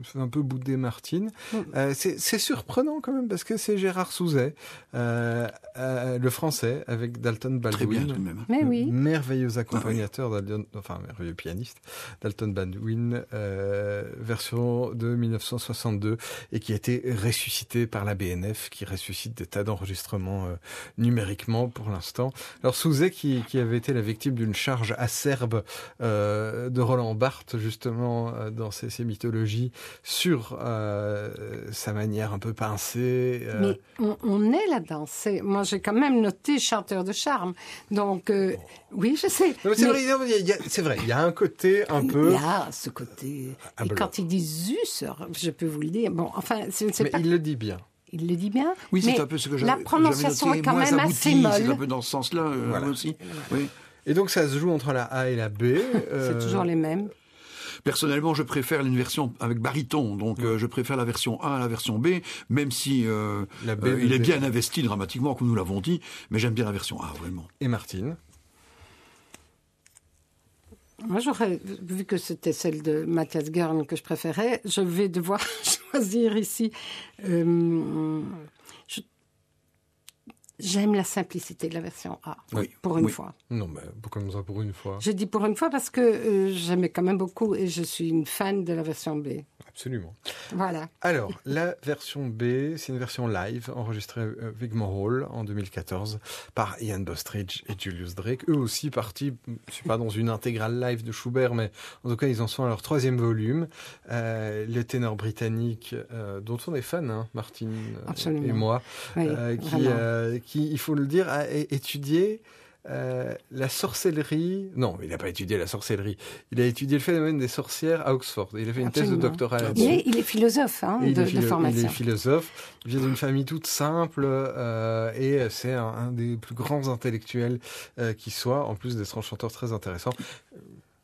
fait un peu bouder Martine. Euh, c'est surprenant quand même, parce que c'est Gérard Souzet, euh, euh, le français, avec Dalton Très bien Baldwin. tout de même. Mais le oui. Merveilleux accompagnateur, d'Alton- enfin merveilleux pianiste, Dalton Baldwin, euh, version de 1962, et qui a été ressuscité par la BNF, qui ressuscite des tas d'enregistrements euh, numériquement pour l'instant. Alors Souzet, qui, qui avait été la victime d'une charge acerbe euh, de Roland Barthes, justement, euh, dans ses, ses mythologies, sur sa manière un peu pincée. Mais on, on est là-dedans. C'est- Moi, j'ai quand même noté chanteur de charme. Donc, oui, je sais. C'est Mais vrai, il y a- il y c'est il un côté un Il peu... y a ce côté. Ah, Et quand il dit Zeus, je peux vous le dire. Bon, enfin, sais Mais il le dit bien. Il le dit bien. Oui, c'est un peu ce que j'avais La prononciation est quand moins même abouti, assez C'est un molle. peu dans ce sens-là euh, Voilà. aussi. Oui. Et donc ça se joue entre la A et la B. C'est euh, toujours les mêmes. Personnellement, je préfère une version avec baryton, donc euh, je préfère la version A à la version B, même si euh, La B euh, il est bien investi dramatiquement, comme nous l'avons dit, mais j'aime bien la version A, vraiment. Et Martine? Moi, j'aurais, vu que c'était celle de Mathias Gern que je préférais, je vais devoir choisir ici. euh, je- J'aime la simplicité de la version A, Oui, pour une oui. fois. Non, mais comme ça pour une fois? Je dis pour une fois parce que euh, j'aimais quand même beaucoup et je suis une fan de la version B. Absolument. Voilà. Alors, la version B, c'est une version live enregistrée à Wigmore Hall en 2014 par Ian Bostridge et Julius Drake. Eux aussi partis, je suis pas dans une intégrale live de Schubert, mais en tout cas, ils en sont à leur troisième volume. Euh, le ténor britannique, euh, dont on est fan, hein, Martine euh, Absolument. et moi, Oui, euh, qui, euh, il faut le dire, a étudié euh, la sorcellerie. Non, il n'a pas étudié la sorcellerie. Il a étudié le phénomène des sorcières à Oxford. Il a fait une thèse de doctorat là-dessus. Mais il est philosophe hein, Et il, de, est de philo- il formation. est philosophe, il vient d'une famille toute simple euh, et c'est un, un des plus grands intellectuels euh, qui soit, en plus d'être un chanteur très intéressant,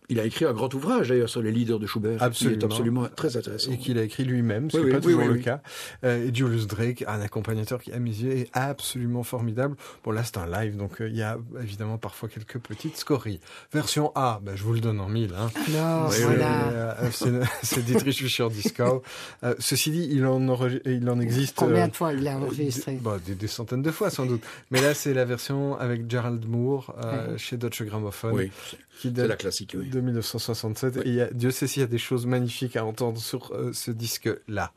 Il a écrit un grand ouvrage d'ailleurs sur les leaders de Schubert, Absolument. qui est absolument très intéressant. et qu'il a écrit lui-même, ce Oui, qui n'est oui, pas oui, toujours oui, le cas. Euh, et Julius Drake, un accompagnateur qui, à mes yeux, est absolument formidable. Bon, là, c'est un live, donc euh, il y a évidemment parfois quelques petites scories. Version A, ben, je vous le donne en mille. Hein. Alors, Oui, voilà. oui, euh, c'est Dietrich Fischer-Dieskau. Euh, ceci dit, il en, enre- il en existe... Combien euh, de fois il a enregistré Des, bah, des, des centaines de fois sans doute. Mais là, c'est la version avec Gerald Moore euh, chez Deutsche Grammophon, Oui, c'est- la classique. Oui. De 1967. Oui. Et il y a, Dieu sait s'il y a des choses magnifiques à entendre sur euh, ce disque-là.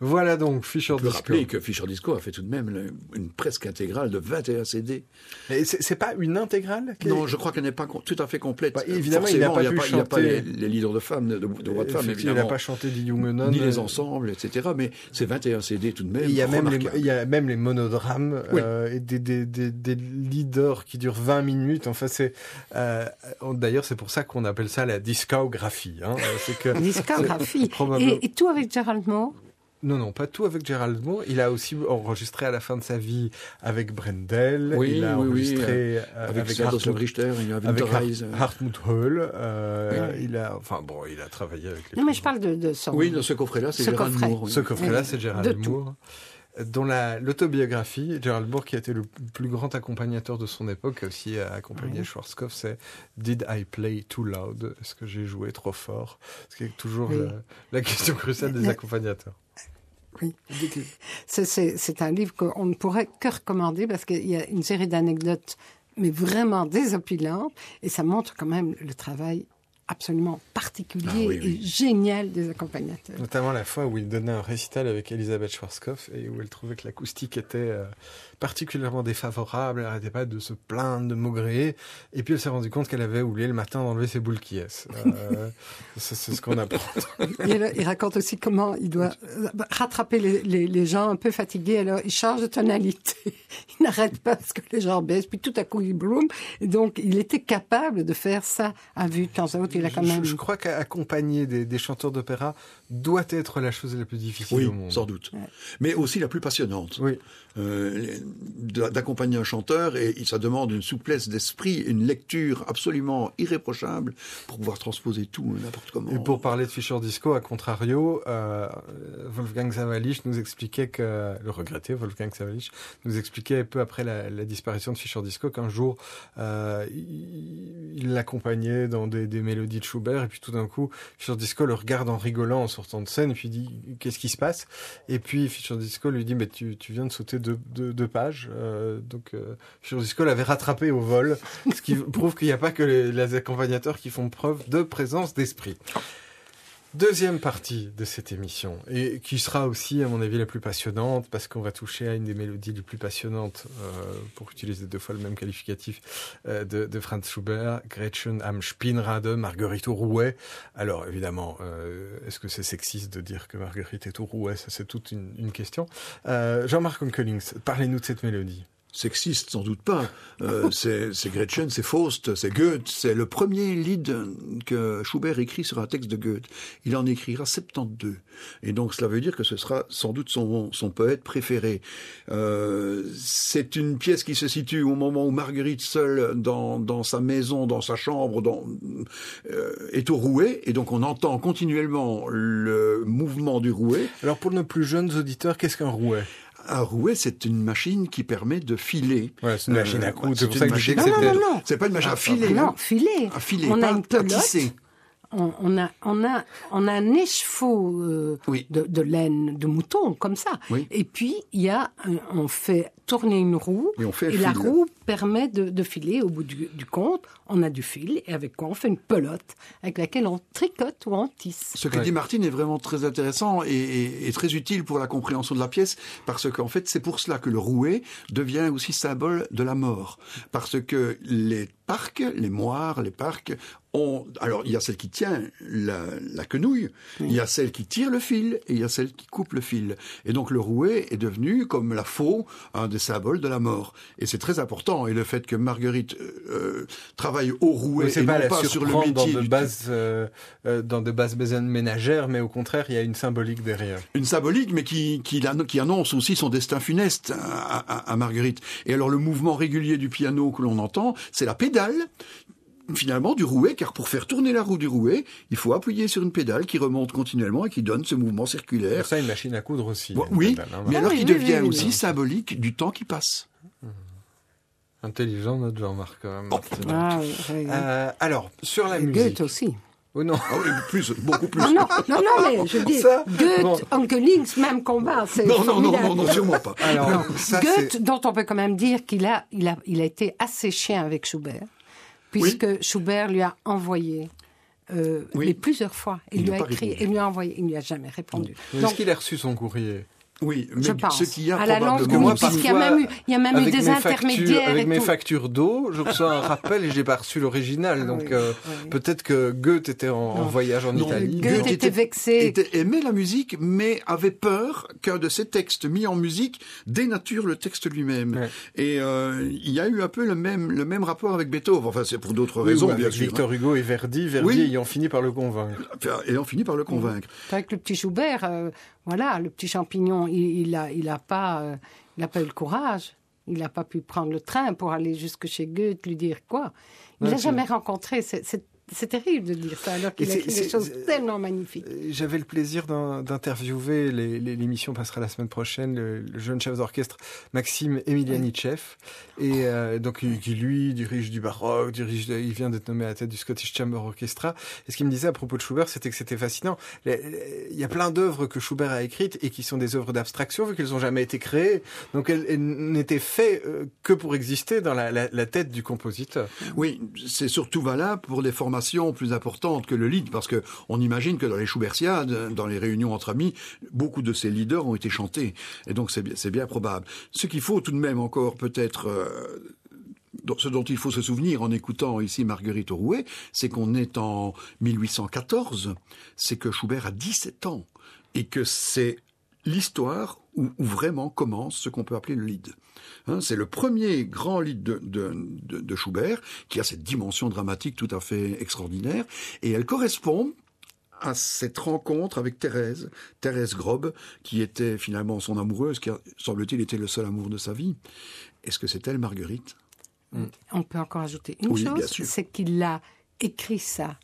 Voilà donc peut Disco. rappeler que Fischer Disco a fait tout de même une presque intégrale de 21 CD. Et c'est pas une intégrale Non, je crois qu'elle n'est pas tout à fait complète. Bah, évidemment, il n'a pas a pas chanter- les, les leaders de femmes, de, de voix de femmes. Il n'a pas chanté Die Jungen ni les euh, ensembles, etc. Mais c'est 21 CD tout de même. Il y a même les, remarquables. il y a même les monodrames Oui. euh, et des, des, des, des leaders qui durent 20 minutes. Enfin, c'est euh, d'ailleurs c'est pour ça qu'on appelle ça la discographie. Hein. Euh, C'est que Discographie. Probablement. Et, et tout avec Gerald Moore? non, non, pas tout avec Gerald Moore. Il a aussi enregistré à la fin de sa vie avec Brendel. Oui, il a oui, oui, enregistré euh, Avec, avec, Hartmut, Richter, il a avec Har-. Hartmut Höll. euh, Oui. Il a, enfin bon, il a travaillé avec les. Non, mais je parle de, de son. Oui, dans ce coffret-là, c'est Ce Gérald coffret. Moore. oui. Ce coffret-là, c'est De Gérald tout. Moore. dont la- l'autobiographie, Gerald Moore, qui a été le plus grand accompagnateur de son époque, a aussi euh, accompagné Schwarzkopf, c'est Did I play too loud? Est-ce que j'ai joué trop fort? Ce qui est toujours Oui. le- la question cruciale des accompagnateurs. Oui. C'est un livre qu'on ne pourrait que recommander parce qu'il y a une série d'anecdotes, mais vraiment désopilantes, et ça montre quand même le travail absolument particulier Ah oui, oui. et génial des accompagnateurs. Notamment la fois où il donnait un récital avec Elisabeth Schwarzkopf et où elle trouvait que l'acoustique était euh, particulièrement défavorable, elle n'arrêtait pas de se plaindre, de maugréer, et puis elle s'est rendue compte qu'elle avait oublié le matin d'enlever ses boules qui est. Euh, c'est ce qu'on apprend. Et il raconte aussi comment il doit euh, rattraper les, les- les gens un peu fatigués. Alors, il change de tonalité. Il n'arrête pas parce que les gens baissent. Puis tout à coup, il bloom. Et donc, il était capable de faire ça à vue de temps à autre. Il a quand Je- même... Je, je crois qu'accompagner des, des chanteurs d'opéra doit être la chose la plus difficile Oui, au monde. sans doute. Mais aussi la plus passionnante. Oui. Euh, D'accompagner un chanteur, et ça demande une souplesse d'esprit, une lecture absolument irréprochable pour pouvoir transposer tout n'importe comment. Et pour parler de Fischer Disco, à contrario, euh, Wolfgang Savalich nous expliquait que, le regretté Wolfgang Savalich, nous expliquait peu après la, la disparition de Fischer Disco qu'un jour, euh, il l'accompagnait dans des, des mélodies de Schubert, et puis tout d'un coup, Fischer Disco le regarde en rigolant en sortant de scène, et puis dit, qu'est-ce qui se passe? Et puis Fischer Disco lui dit, mais tu, tu viens de sauter deux, deux, deux euh, donc euh, l'avait rattrapé au vol, ce qui prouve qu'il n'y a pas que les accompagnateurs qui font preuve de présence d'esprit. Deuxième partie de cette émission, et qui sera aussi, à mon avis, la plus passionnante, parce qu'on va toucher à une des mélodies les plus passionnantes, euh, pour utiliser deux fois le même qualificatif, euh, de, Franz Schubert, Gretchen am Spinnrade, Marguerite au rouet. Alors, évidemment, euh, est-ce que c'est sexiste de dire que Marguerite est au rouet? Ça, c'est toute une, une question. Jean-Marc Onkelings, parlez-nous de cette mélodie. Sexiste, sans doute pas. Euh, c'est Gretchen, c'est Faust, c'est Goethe. C'est le premier lied que Schubert écrit sur un texte de Goethe. Il en écrira 72. Et donc cela veut dire que ce sera sans doute son, son poète préféré. Euh, c'est une pièce qui se situe au moment où Marguerite seule dans, dans sa maison, dans sa chambre, dans, euh, est au rouet. Et donc on entend continuellement le mouvement du rouet. Alors, pour nos plus jeunes auditeurs, qu'est-ce qu'un rouet? Un rouet, c'est une machine qui permet de filer. Ouais, c'est une machine à coudre, c'est pour ça une que machine- Non, non, non, non. C'est pas une machine à filer. Non, hein. filet. À filer, on pas a une à pelote. tisser. On, on a, on a, on a un écheveau euh, Oui. de, de laine de mouton comme ça. Oui. Et puis il y a, un- on fait tourner une roue Et on fait un et la roue permet de, de filer au bout du, du compte. On a du fil et avec quoi on fait une pelote avec laquelle on tricote ou on tisse. Ce que Ouais. dit Martine est vraiment très intéressant et, et- et très utile pour la compréhension de la pièce, parce qu'en fait, c'est pour cela que le rouet devient aussi symbole de la mort. Parce que les parcs, les moires, les parcs, ont... Alors, il y a celle qui tient la, la quenouille, il y a celle qui tire le fil, et il y a celle qui coupe le fil. Et donc, le rouet est devenu, comme la faux, un des symboles de la mort. Et c'est très important. Et le fait que Marguerite euh, travaille au rouet Oui, c'est et pas non la pas sur le surprendre dans métier de bases euh, euh, dans de bases besoins ménagères, mais au contraire, il y a une symbolique derrière. une symbolique, mais qui, qui, qui annonce aussi son destin funeste à, à- à Marguerite. Et alors le mouvement régulier du piano que l'on entend, c'est la pédale finalement du rouet, car pour faire tourner la roue du rouet, il faut appuyer sur une pédale qui remonte continuellement et qui donne ce mouvement circulaire. Ça, une machine à coudre aussi. Bon, oui, pédale, hein. mais Ah alors oui, qui oui, devient oui, oui, aussi oui. symbolique du temps qui passe. Intelligent notre Jean-Marc quand même. Martine. Ah oui, oui. Euh, alors sur la Et musique. Goethe aussi. Oh non. Ah oui, plus, beaucoup plus. Non, non, non, non, mais je dis, Ça, Goethe, bon. Onkelings, même combat, c'est non, non, non, non, non, sûrement pas. Alors ça Goethe, dont on peut quand même dire qu'il a, il a, il a été assez chien avec Schubert, puisque Schubert lui a envoyé euh, Oui. plusieurs fois. Il, Il lui a écrit, répondu. il lui a envoyé, il lui a jamais répondu. Est-ce Donc, qu'il a reçu son courrier? Oui, mais je pense. ce qu'il y a à la probablement... courbe, puisqu'il y a même eu, il y a même eu des factures, intermédiaires avec et mes tout. factures d'eau, je reçois un rappel et j'ai pas reçu l'original. Donc oui, euh, oui. peut-être que Goethe était en, voyage en Non, Italie. Goethe était vexé. était- aimait la musique, mais avait peur qu'un de ses textes mis en musique dénature le texte lui-même. Ouais. Et euh, il y a eu un peu le même, le même rapport avec Beethoven. Enfin, c'est pour d'autres Oui, raisons, bien avec sûr. Victor Hugo et Verdi, Verdi Oui. ayant fini par le convaincre. hein. On finit par le convaincre. Avec le petit Schubert, euh, voilà, le petit champignon, il, il a, il a pas, euh, il a pas eu le courage. Il n'a pas pu prendre le train pour aller jusque chez Goethe, lui dire quoi. Il c'est- jamais rencontré. C'est- c'est terrible de dire ça alors qu'il a écrit des choses tellement magnifiques. Euh, J'avais le plaisir d'in- d'interviewer, les- les- l'émission passera la semaine prochaine, le, le jeune chef d'orchestre Maxime Emilianichev, et euh, donc qui, lui dirige du baroque, dirige, de- il vient d'être nommé à la tête du Scottish Chamber Orchestra. Et ce qu'il me disait à propos de Schubert, c'était que c'était fascinant. Les- les- Il y a plein d'œuvres que Schubert a écrites et qui sont des œuvres d'abstraction vu qu'elles n'ont jamais été créées, donc elles, elles n'étaient faites euh, que pour exister dans la, la- la tête du compositeur. Oui, c'est surtout valable pour des formations plus importantes que le lead, parce que on imagine que dans les Schubertiades, dans les réunions entre amis, beaucoup de ces leaders ont été chantés, et donc c'est bien, bien probable. Ce qu'il faut tout de même encore peut-être euh, ce dont il faut se souvenir en écoutant ici Marguerite Rouet, c'est qu'on est en 1814, c'est que Schubert a 17 ans, et que c'est l'histoire où, où vraiment commence ce qu'on peut appeler le lead. Hein, c'est le premier grand lead de, de, de, de Schubert qui a cette dimension dramatique tout à fait extraordinaire, et elle correspond à cette rencontre avec Thérèse, Thérèse Grob, qui était finalement son amoureuse, qui semble-t-il était le seul amour de sa vie. Est-ce que c'est elle, Marguerite? On peut encore ajouter une Oui, chose, c'est qu'il a écrit ça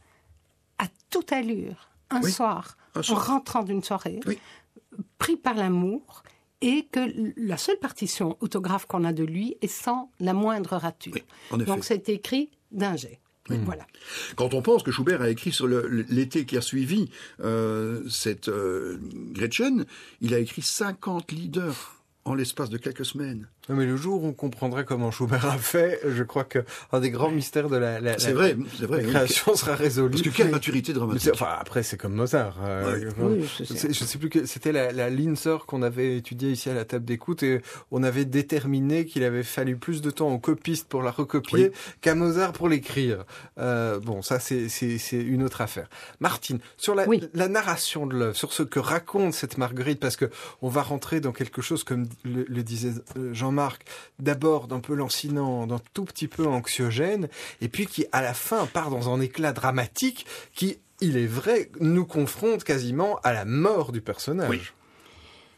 à toute allure, un Oui, soir, un en rentrant d'une soirée, Oui. pris par l'amour, et que la seule partition autographe qu'on a de lui est sans la moindre rature. Oui, en effet. Donc été écrit d'un jet. Voilà. Quand on pense que Schubert a écrit sur l'été qui a suivi euh, cette euh, Gretchen, il a écrit 50 leaders en l'espace de quelques semaines. Non, mais le jour où on comprendrait comment Schubert a fait, je crois que un des grands mystères de la, la, C'est la- vrai, c'est vrai. la oui. création sera résolu. Parce que quelle maturité dramatique. enfin, après, c'est comme Mozart. euh, Oui, c'est je, ça. sais, je sais plus que c'était la, la Linzer qu'on avait étudiée ici à la table d'écoute et on avait déterminé qu'il avait fallu plus de temps aux copistes pour la recopier Oui. qu'à Mozart pour l'écrire. Euh, bon, ça c'est une autre affaire. Martine, sur la, Oui. la narration de l'œuvre, sur ce que raconte cette Marguerite, parce que on va rentrer dans quelque chose comme le, le disait euh, D'abord d'un peu lancinant, d'un tout petit peu anxiogène, et puis qui à la fin part dans un éclat dramatique qui, il est vrai, nous confronte quasiment à la mort du personnage. Oui.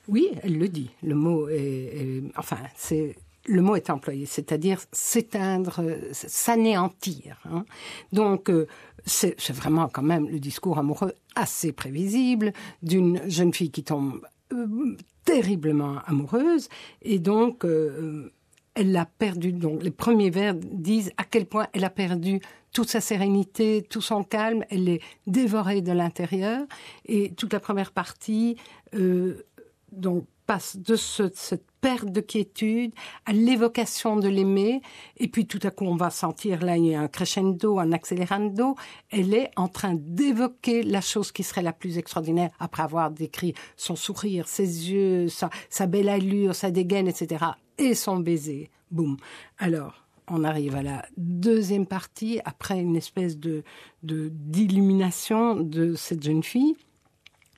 Oui, elle le dit. Le mot est, est- enfin, c'est le mot est employé, c'est-à-dire s'éteindre, s'anéantir. hein. Donc, euh, c'est c'est vraiment quand même le discours amoureux assez prévisible d'une jeune fille qui tombe euh, terriblement amoureuse et donc euh, elle a perdu. Donc, les premiers vers disent à quel point elle a perdu toute sa sérénité, tout son calme. Elle est dévorée de l'intérieur et toute la première partie. euh, donc passe de ce- cette perte de quiétude à l'évocation de l'aimer, et puis tout à coup on va sentir là il y a un crescendo, un accélérando, elle est en train d'évoquer la chose qui serait la plus extraordinaire après avoir décrit son sourire, ses yeux, sa, belle allure, sa dégaine, etc. et son baiser. Boum. Alors, on arrive à la deuxième partie, après une espèce de- d'illumination de cette jeune fille.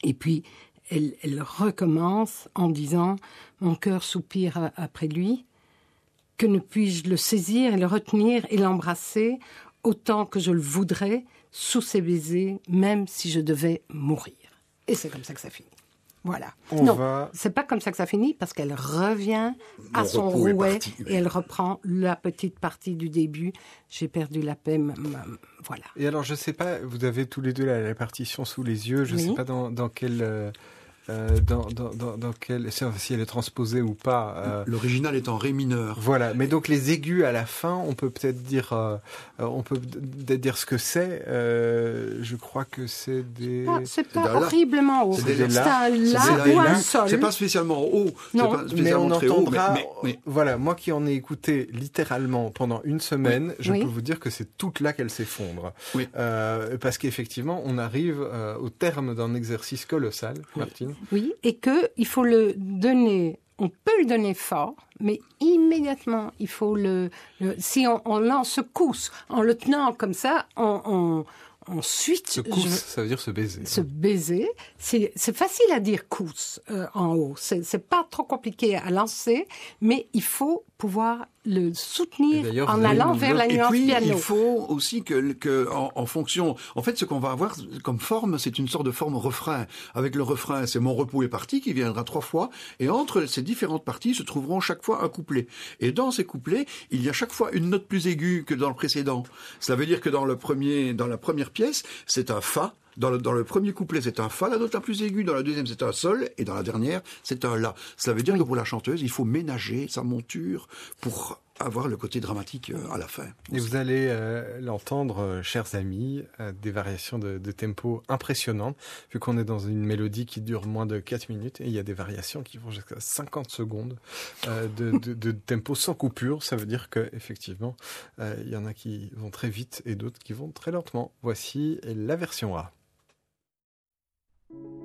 Et puis, elle, elle recommence en disant Mon cœur soupire après lui. Que ne puis-je le saisir et le retenir et l'embrasser autant que je le voudrais sous ses baisers, même si je devais mourir Et c'est comme ça que ça finit. Voilà. On non, va- c'est pas comme ça que ça finit parce qu'elle revient à son rouet et elle reprend la petite partie du début. J'ai perdu la paix. Voilà. Et alors, je sais pas, vous avez tous les deux la, la partition sous les yeux. Je Oui. sais pas dans, dans quel, euh, dans, dans, dans, dans quel, si elle est transposée ou pas. euh, L'original est en ré mineur. Voilà, mais donc les aigus à la fin, on peut peut-être dire, euh, on peut peut-être dire ce que c'est. Euh, je crois que c'est des. Ah, c'est pas horriblement haut. C'est C'est des la. un C'est la ou un sol. C'est pas spécialement haut, Non. pas Mais on très haut, entendra, mais, mais- mais- voilà, moi qui en ai écouté littéralement pendant une semaine, je Oui. peux vous dire que c'est toute là qu'elle s'effondre. Oui. Euh, parce qu'effectivement, on arrive euh, au terme d'un exercice colossal, Martine. Oui, et que il faut le donner. On peut le donner fort, mais immédiatement, il faut le. le- si on, on lance secousse en le tenant comme ça, on, on, switch. Se je- ça veut dire se baiser. se baiser, c'est c'est facile à dire cousse euh, en haut. C'est c'est pas trop compliqué à lancer, mais il faut pouvoir le Et soutenir en allant vers la Et nuance puis, piano. il faut aussi que, que en, en fonction, en fait, ce qu'on va avoir comme forme, c'est une sorte de forme refrain. Avec le refrain, c'est mon repos est parti qui viendra trois fois, et entre ces différentes parties se trouveront chaque fois un couplet. Et dans ces couplets, il y a chaque fois une note plus aiguë que dans le précédent. Cela veut dire que dans le premier, dans la première pièce, c'est un fa. Dans le, premier couplet, c'est un fa, la note la plus aiguë. Dans la deuxième, c'est un sol. Et dans la dernière, c'est un la. Cela veut dire que pour la chanteuse, il faut ménager sa monture pour avoir le côté dramatique euh, à la fin. Et vous allez euh, l'entendre, euh, chers amis, des variations de, tempo impressionnantes, vu qu'on est dans une mélodie qui dure moins de 4 minutes, et il y a des variations qui vont jusqu'à 50 secondes de, tempo sans coupure. Ça veut dire que effectivement, euh, il y en a qui vont très vite et d'autres qui vont très lentement. Voici la version A. thank you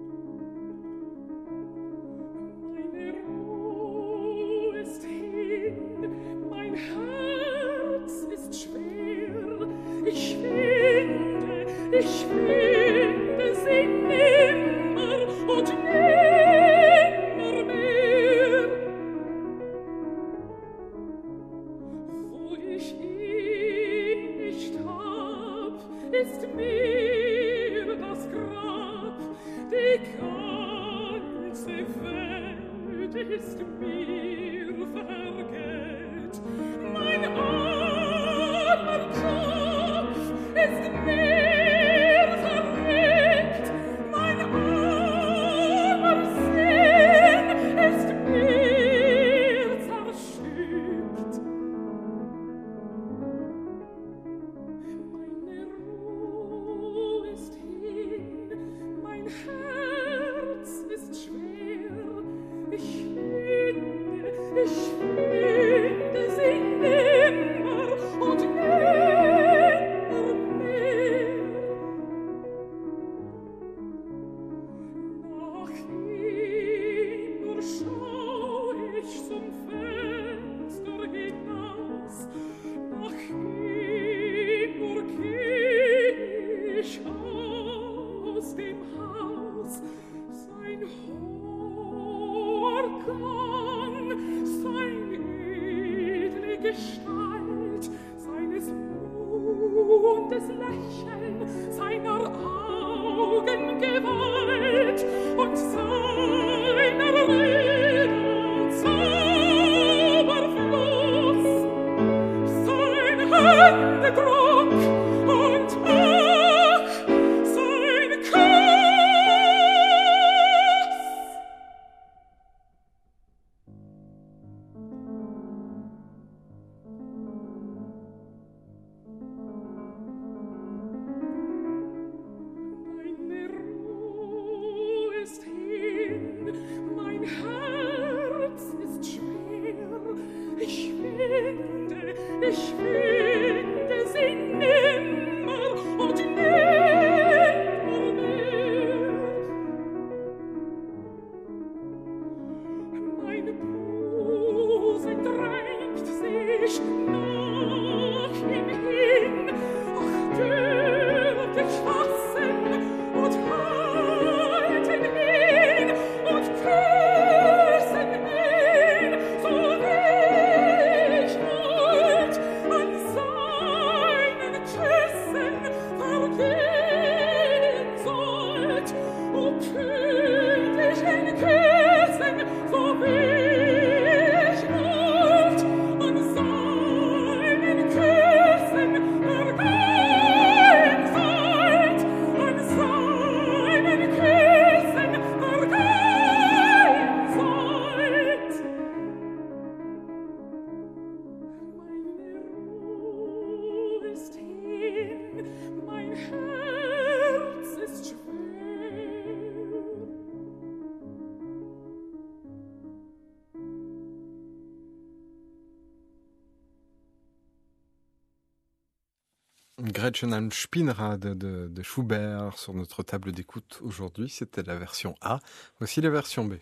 Gretchen am Spinnrad de, de Schubert sur notre table d'écoute aujourd'hui. C'était la version A. Voici la version B.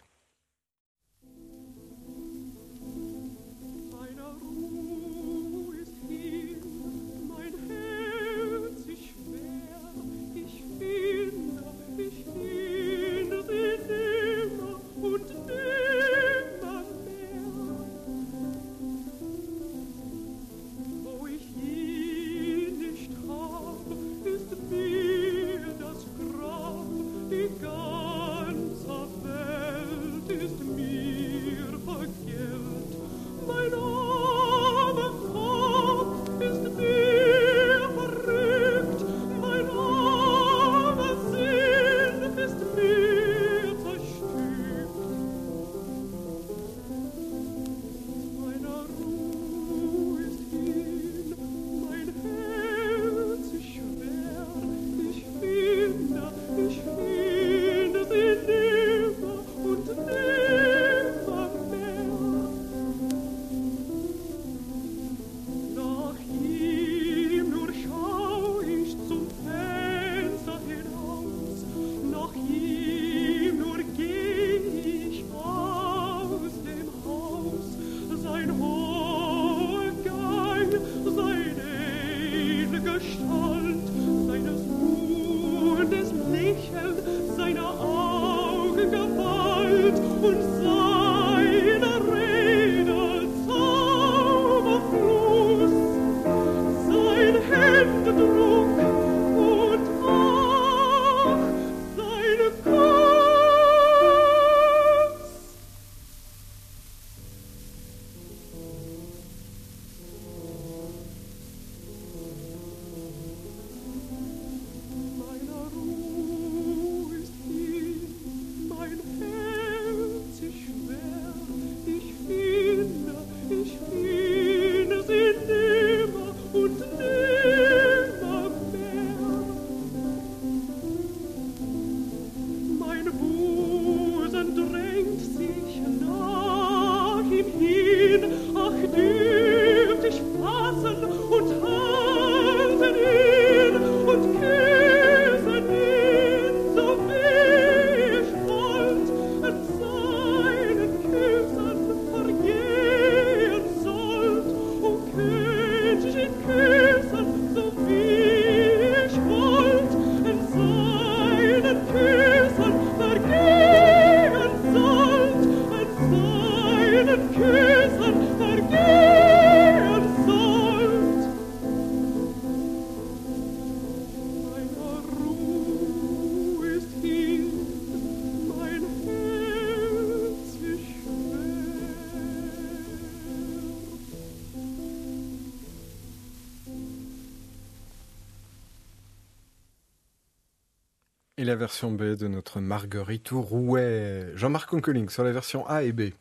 Et la version B de notre Marguerite Rouet. Jean-Marc Conkeling sur la version A et B.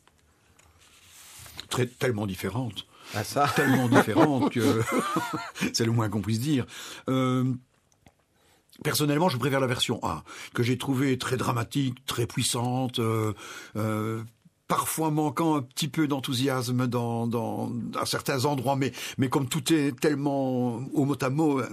Très, tellement différente. Ah ça Tellement différente que c'est le moins qu'on puisse dire. Euh, personnellement, je préfère la version A, que j'ai trouvée très dramatique, très puissante, euh, euh, parfois manquant un petit peu d'enthousiasme dans, dans, à certains endroits, mais, mais comme tout est tellement au mot à mot, euh,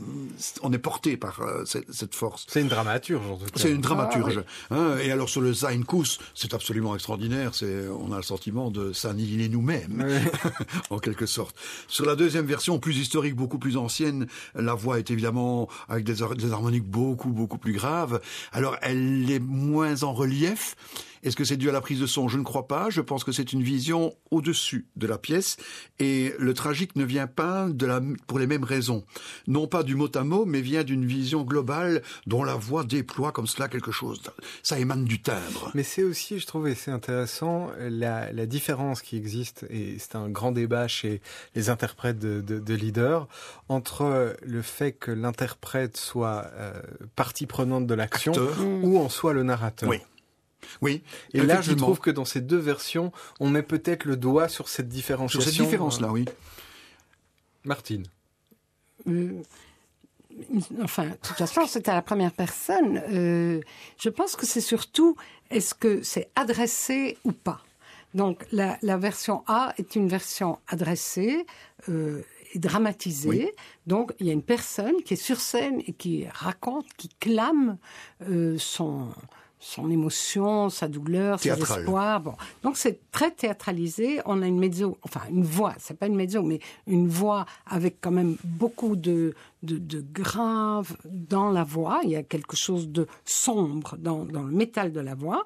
on est porté par euh, cette, cette force. C'est une dramaturge en tout cas. C'est une dramaturge. hein. et alors sur le Zainkus, c'est absolument extraordinaire. C'est, on a le sentiment de s'annihiler nous-mêmes, en quelque sorte. Sur la deuxième version, plus historique, beaucoup plus ancienne, la voix est évidemment avec des harmoniques beaucoup beaucoup plus graves. Alors elle est moins en relief. Est-ce que c'est dû à la prise de son Je ne crois pas. Je pense que c'est une vision au-dessus de la pièce. Et le tragique ne vient pas de la, pour les mêmes raisons. Non pas du mot à mot, mais vient d'une vision globale dont la voix déploie comme cela quelque chose. Ça émane du timbre. Mais c'est aussi, je trouvais, c'est intéressant, la, la différence qui existe, et c'est un grand débat chez les interprètes de, de, de leader, entre le fait que l'interprète soit euh, partie prenante de l'action ou en soit le narrateur. Oui. Oui. Et là, je trouve que dans ces deux versions, on met peut-être le doigt sur cette différenciation. sur cette différence-là, oui. Martine. Euh, enfin, de toute façon, c'est à la première personne. Euh, je pense que c'est surtout est-ce que c'est adressé ou pas? Donc, la, la version A est une version adressée euh, et dramatisée. Oui. Donc, il y a une personne qui est sur scène et qui raconte, qui clame euh, son son émotion, sa douleur, ses Théâtral. espoirs. Bon, donc c'est très théâtralisé. On a une mezzo, enfin une voix, c'est pas une mezzo, mais une voix avec quand même beaucoup de de, de grave dans la voix. Il y a quelque chose de sombre dans, dans le métal de la voix,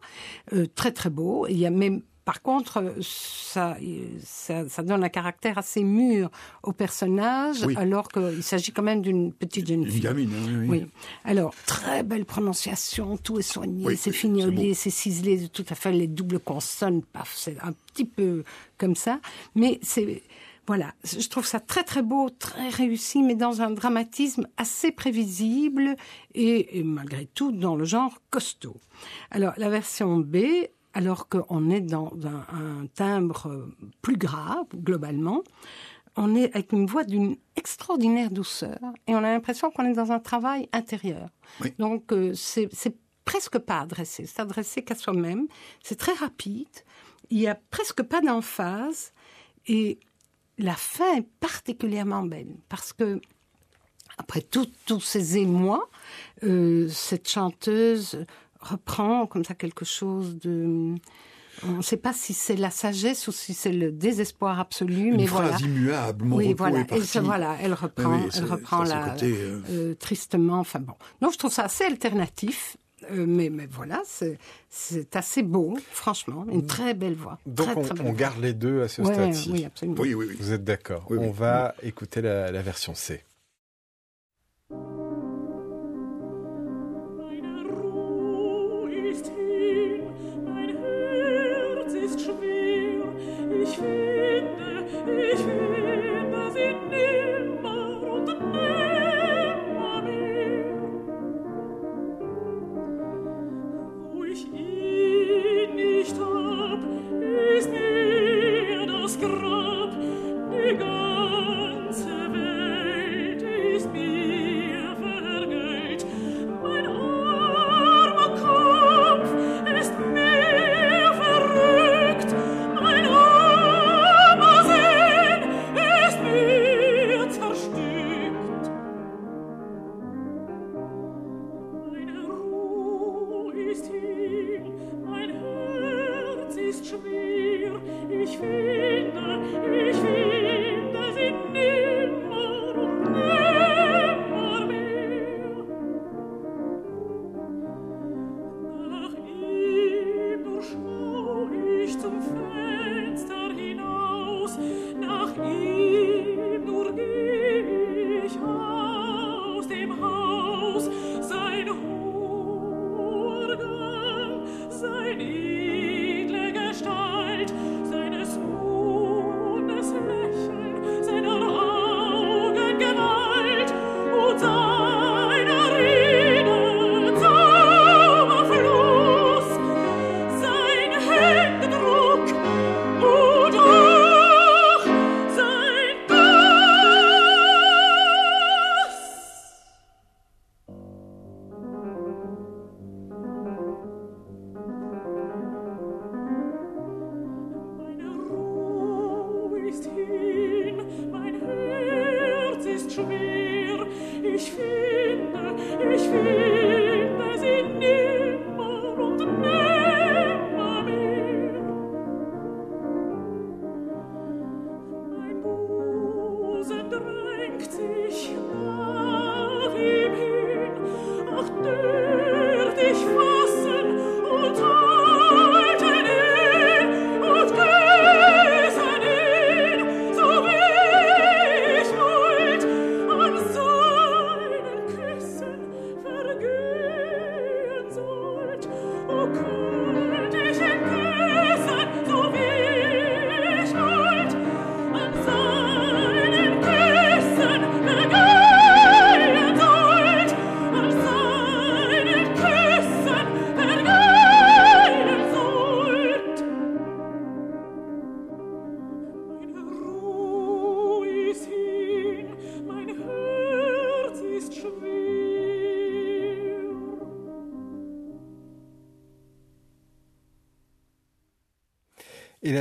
euh, très très beau. Il y a même par contre, ça, ça, ça donne un caractère assez mûr au personnage, Oui. alors qu'il s'agit quand même d'une petite jeune Une gamine, hein, oui, oui. Oui. Alors, très belle prononciation, tout est soigné, c'est fignolé, c'est ciselé, tout à fait, les doubles consonnes, paf, c'est un petit peu comme ça. Mais c'est, voilà, je trouve ça très très beau, très réussi, mais dans un dramatisme assez prévisible et, et malgré tout dans le genre costaud. Alors, la version B, alors qu'on est dans un, un timbre euh, plus grave, globalement, on est avec une voix d'une extraordinaire douceur et on a l'impression qu'on est dans un travail intérieur. Oui. Donc euh, c'est presque pas adressé, c'est adressé qu'à soi-même. C'est très rapide, il y a presque pas d'emphase et la fin est particulièrement belle parce que après tous ces émois, euh, cette chanteuse reprend comme ça quelque chose de On ne sait pas si c'est la sagesse ou si c'est le désespoir absolu, Une mais phrase voilà. immuable, mon oui, repos voilà. est Elle, parti. se- voilà, elle reprend, oui, elle reprend la, côté, euh, euh, tristement. Enfin bon. Non, je trouve ça assez alternatif. euh, mais, mais voilà, c'est assez beau, franchement. Une très belle voix. Donc très, on, très belle on voix. garde les deux à ce Ouais, stade-ci. oui, absolument. Oui, oui, oui. Vous êtes d'accord Oui, oui. On va écouter la, la version C. finde,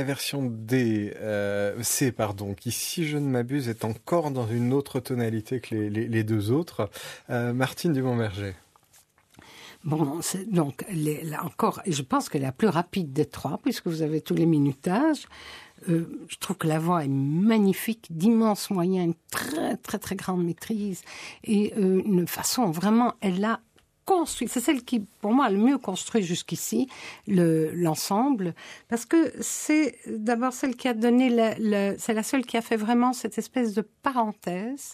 la version D, euh, C, pardon, qui, si je ne m'abuse, est encore dans une autre tonalité que les, deux autres. Euh, Martine Dumont-Berger. Bon, donc, les- là encore, je pense que la plus rapide des trois, puisque vous avez tous les minutages, euh, je trouve que la voix est magnifique, d'immenses moyens, une très, très, très grande maîtrise, et euh, une façon vraiment, elle a c'est celle qui, pour moi, a le mieux construit jusqu'ici le- l'ensemble, parce que c'est d'abord celle qui a donné, c'est la seule qui a fait vraiment cette espèce de parenthèse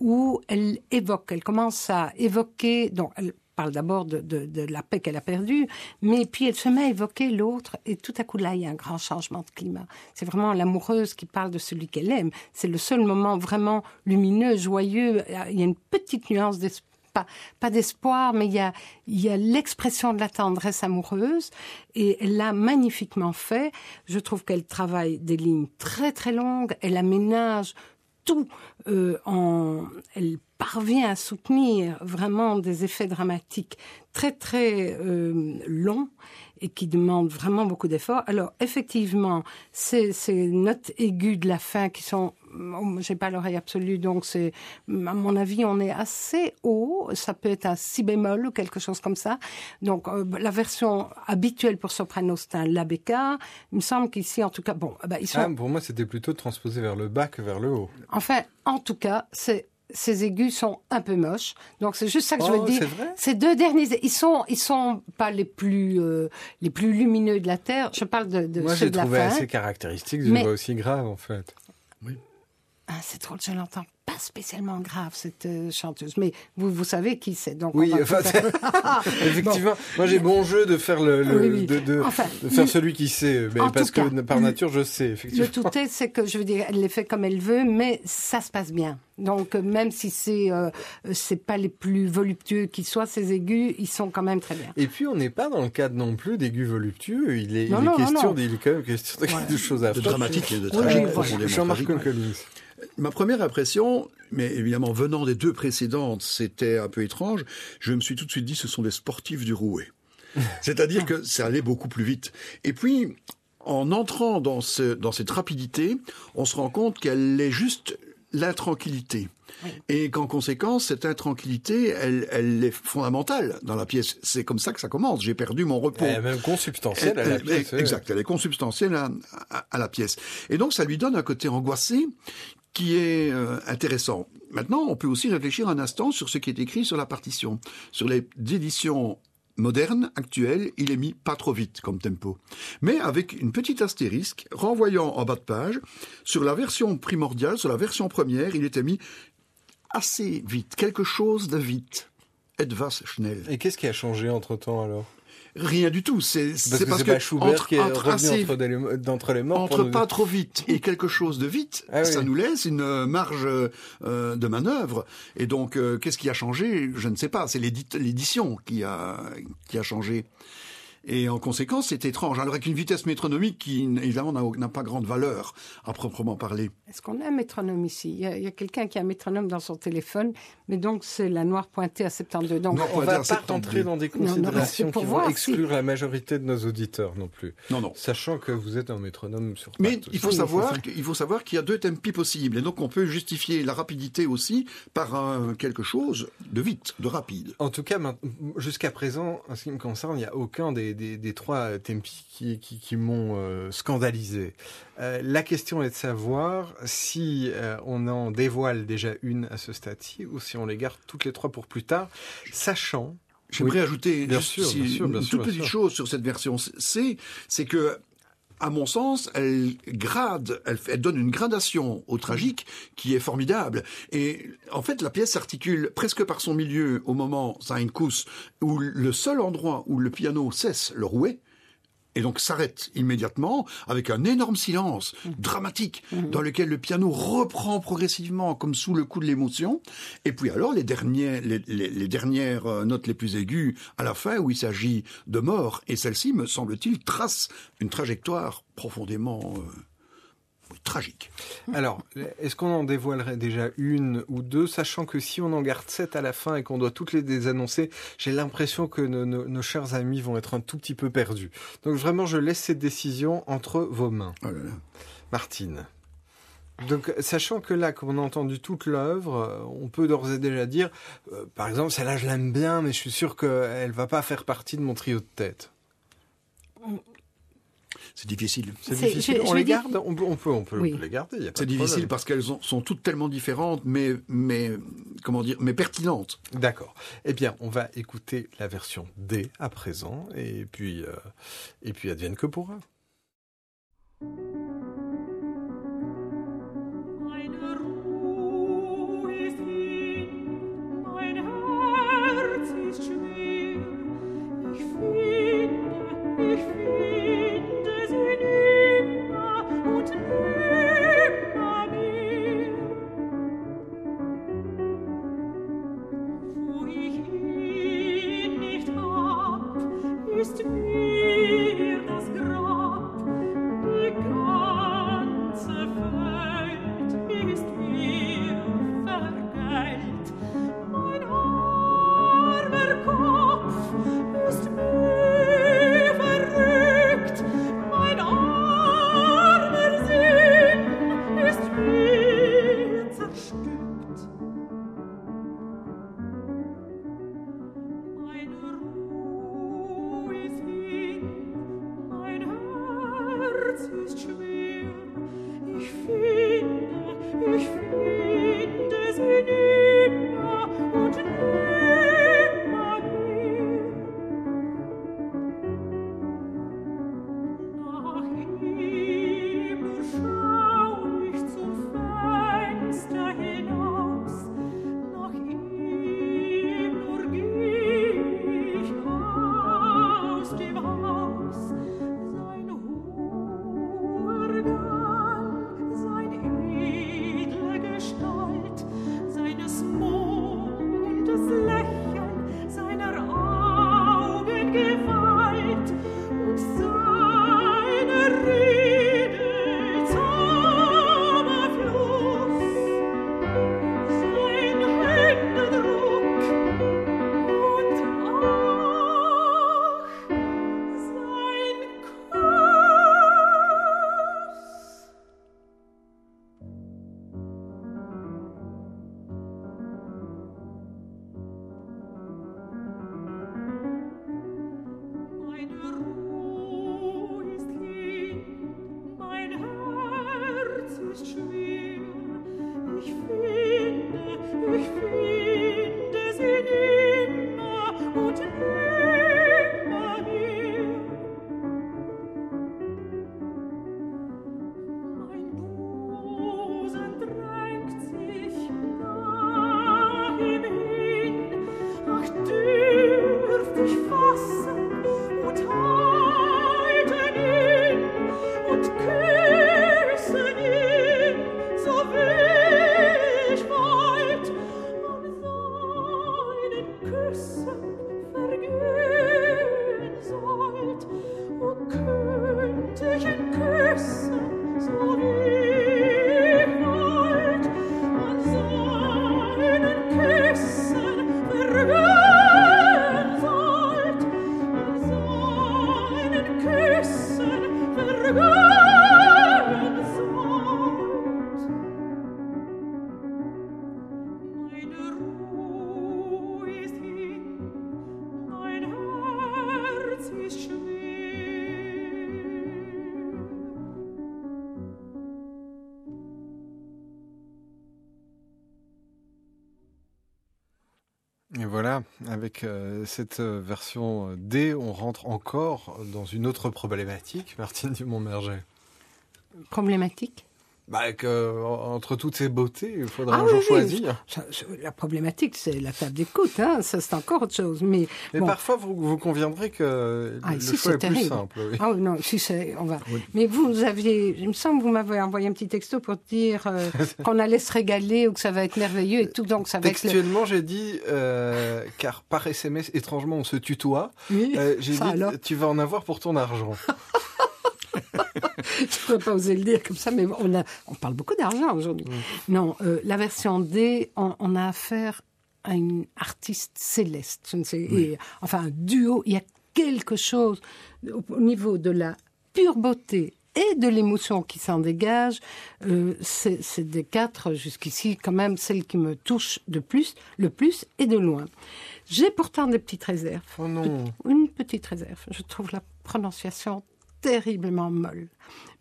où elle évoque, elle commence à évoquer, donc elle parle d'abord de la paix qu'elle a perdue, mais puis elle se met à évoquer l'autre, et tout à coup là, il y a un grand changement de climat. C'est vraiment l'amoureuse qui parle de celui qu'elle aime. C'est le seul moment vraiment lumineux, joyeux. Il y a une petite nuance d'espoir pas, d'espoir, mais il y a, il y a l'expression de la tendresse amoureuse. Et elle l'a magnifiquement fait. Je trouve qu'elle travaille des lignes très très longues, elle aménage tout euh, en, elle parvient à soutenir vraiment des effets dramatiques très très euh, longs et qui demandent vraiment beaucoup d'efforts. Alors effectivement, ces, ces notes aiguës de la fin qui sont oh, j'ai pas l'oreille absolue, donc c'est, à mon avis, on est assez haut. Ça peut être un si bémol ou quelque chose comme ça. Donc, euh, la version habituelle pour soprano, c'est un la béca. Il me semble qu'ici, en tout cas, bon, bah, ils sont. Ah, pour moi, c'était plutôt transposé vers le bas que vers le haut. Enfin, en tout cas, c'est ces aigus sont un peu moches. Donc c'est juste ça que je veux Oh, dire. Ces deux derniers, ils sont, ils sont pas les plus, euh, les plus lumineux de la terre. Je parle de, de Moi, ceux j'ai de la trouvé fin. assez caractéristique d'une Mais- voix aussi grave, en fait. Ah, c'est drôle, je l'entends pas spécialement grave cette euh, chanteuse, mais vous, vous savez qui c'est. Donc Oui, enfin, Effectivement, moi j'ai bon jeu de faire le, le- Oui, oui. De, de- Enfin, de faire le- celui qui sait, mais En parce que cas, par le- nature je sais Le effectivement. tout est, c'est que je veux dire, elle les fait comme elle veut, mais ça se passe bien. Donc euh, même si c'est, euh, c'est pas les plus voluptueux qui soient, ces aigus, ils sont quand même très bien. Et puis on n'est pas dans le cadre non plus d'aigus voluptueux. Il est, Non, il est non, non, question, non. de- il est quand même question de quelque chose à De dramatique et de Oui, tragique, voilà. profondément Jean-Marc. Collins. Ma première impression, mais évidemment venant des deux précédentes, c'était un peu étrange. Je me suis tout de suite dit, ce sont des sportifs du rouet. C'est-à-dire que ça allait beaucoup plus vite. Et puis, en entrant dans, ce, dans cette rapidité, on se rend compte qu'elle est juste l'intranquillité. Et qu'en conséquence, cette intranquillité, elle, elle est fondamentale dans la pièce. C'est comme ça que ça commence. J'ai perdu mon repos. Elle est même consubstantielle à la pièce. Exact, elle est consubstantielle à, à- à la pièce. Et donc ça lui donne un côté angoissé qui est euh, intéressant. Maintenant, on peut aussi réfléchir un instant sur ce qui est écrit sur la partition. Sur les éditions modernes, actuelles, il est mis pas trop vite comme tempo. Mais avec une petite astérisque, renvoyant en bas de page, sur la version primordiale, sur la version première, il était mis assez vite, quelque chose de vite. Schnell. Et qu'est-ce qui a changé entre temps alors? Rien du tout. C'est Parce c'est que parce que Schubert entre, qui est entre assez- entre des- d'entre les morts. pour entre nous- pas trop vite et quelque chose de vite, Ah oui. ça nous laisse une euh, marge euh, de manœuvre. Et donc, euh, qu'est-ce qui a changé? Je ne sais pas. C'est l'édition qui a qui a changé. Et en conséquence, c'est étrange. Alors avec une vitesse métronomique qui, évidemment, n'a pas grande valeur à proprement parler. Est-ce qu'on a un métronome ici? Il y a, il quelqu'un qui a un métronome dans son téléphone, mais donc c'est la noire pointée à 72. Donc, Non, On on va pas 72. rentrer dans des Non, non, considérations c'est pour qui vont si- exclure la majorité de nos auditeurs non plus. Non, non. Sachant que vous êtes un métronome sur Mais il faut savoir, qu'il faut savoir qu'il y a deux tempi possibles, et donc on peut justifier la rapidité aussi par un, quelque chose de vite, de rapide. En tout cas, jusqu'à présent, en ce qui me concerne, il n'y a aucun des, des, des trois euh, tempi qui, qui, qui m'ont euh, scandalisé. Euh, la question est de savoir si euh, on en dévoile déjà une à ce stade-ci ou si on les garde toutes les trois pour plus tard, sachant J'aimerais Oui. ajouter Bien juste sûr, si- bien sûr, bien une sûr, toute petite chose sur cette version C, c'est que à mon sens, elle grade, elle, donne une gradation au tragique qui est formidable. Et en fait, la pièce s'articule presque par son milieu au moment Sein Kuss, où le seul endroit où le piano cesse le rouet, et donc s'arrête immédiatement avec un énorme silence dramatique dans lequel le piano reprend progressivement comme sous le coup de l'émotion. Et puis alors les, derniers, les, les- les dernières euh, notes les plus aiguës à la fin où il s'agit de mort. Et celle-ci, me semble-t-il, trace une trajectoire profondément euh, oui, tragique. Alors, est-ce qu'on en dévoilerait déjà une ou deux, sachant que si on en garde sept à la fin et qu'on doit toutes les désannoncer, j'ai l'impression que nos, nos- nos chers amis vont être un tout petit peu perdus. Donc vraiment, je laisse cette décision entre vos mains. Oh là là. Martine. Donc, sachant que là, comme on a entendu toute l'œuvre, euh, on peut d'ores et déjà dire, euh, par exemple, celle-là, je l'aime bien, mais je suis sûr qu'elle va pas faire partie de mon trio de tête. C'est difficile. C'est C'est- difficile. je- on je les garde On peut, on peut, on peut Oui. les garder. C'est difficile problème. parce qu'elles ont- sont toutes tellement différentes, mais, mais comment dire, mais pertinentes. D'accord. Eh bien, on va écouter la version D à présent, et puis, euh, et puis advienne que pourra. Euh, cette euh, version euh, D, on rentre encore dans une autre problématique, Martine Dumont-Merget? Problématique? Bah, que, entre toutes ces beautés, il faudra Ah un jour oui, choisir. La problématique, c'est la table d'écoute. Hein. Ça, c'est encore autre chose. Mais, Mais bon. parfois, vous, vous conviendrez que Ah, le choix c'est est plus simple. oui. Ah non, si c'est, on va. Mais vous aviez, il me semble, que vous m'avez envoyé un petit texto pour dire euh, qu'on allait se régaler ou que ça va être merveilleux et tout, donc ça va le- Textuellement, j'ai dit, euh, car par SMS, étrangement, on se tutoie. Oui, Euh, j'ai dit, alors. tu vas en avoir pour ton argent. Je ne pourrais pas oser le dire comme ça, mais on, a, on parle beaucoup d'argent aujourd'hui. Non, euh, la version D, on, on a affaire à une artiste céleste. Je ne sais, et, enfin, un duo. Il y a quelque chose au, au niveau de la pure beauté et de l'émotion qui s'en dégage. Euh, c'est c'est des quatre jusqu'ici, quand même, celle qui me touche de plus, le plus et de loin. J'ai pourtant des petites réserves. Oh non. Une petite réserve. Je trouve la prononciation terriblement molle.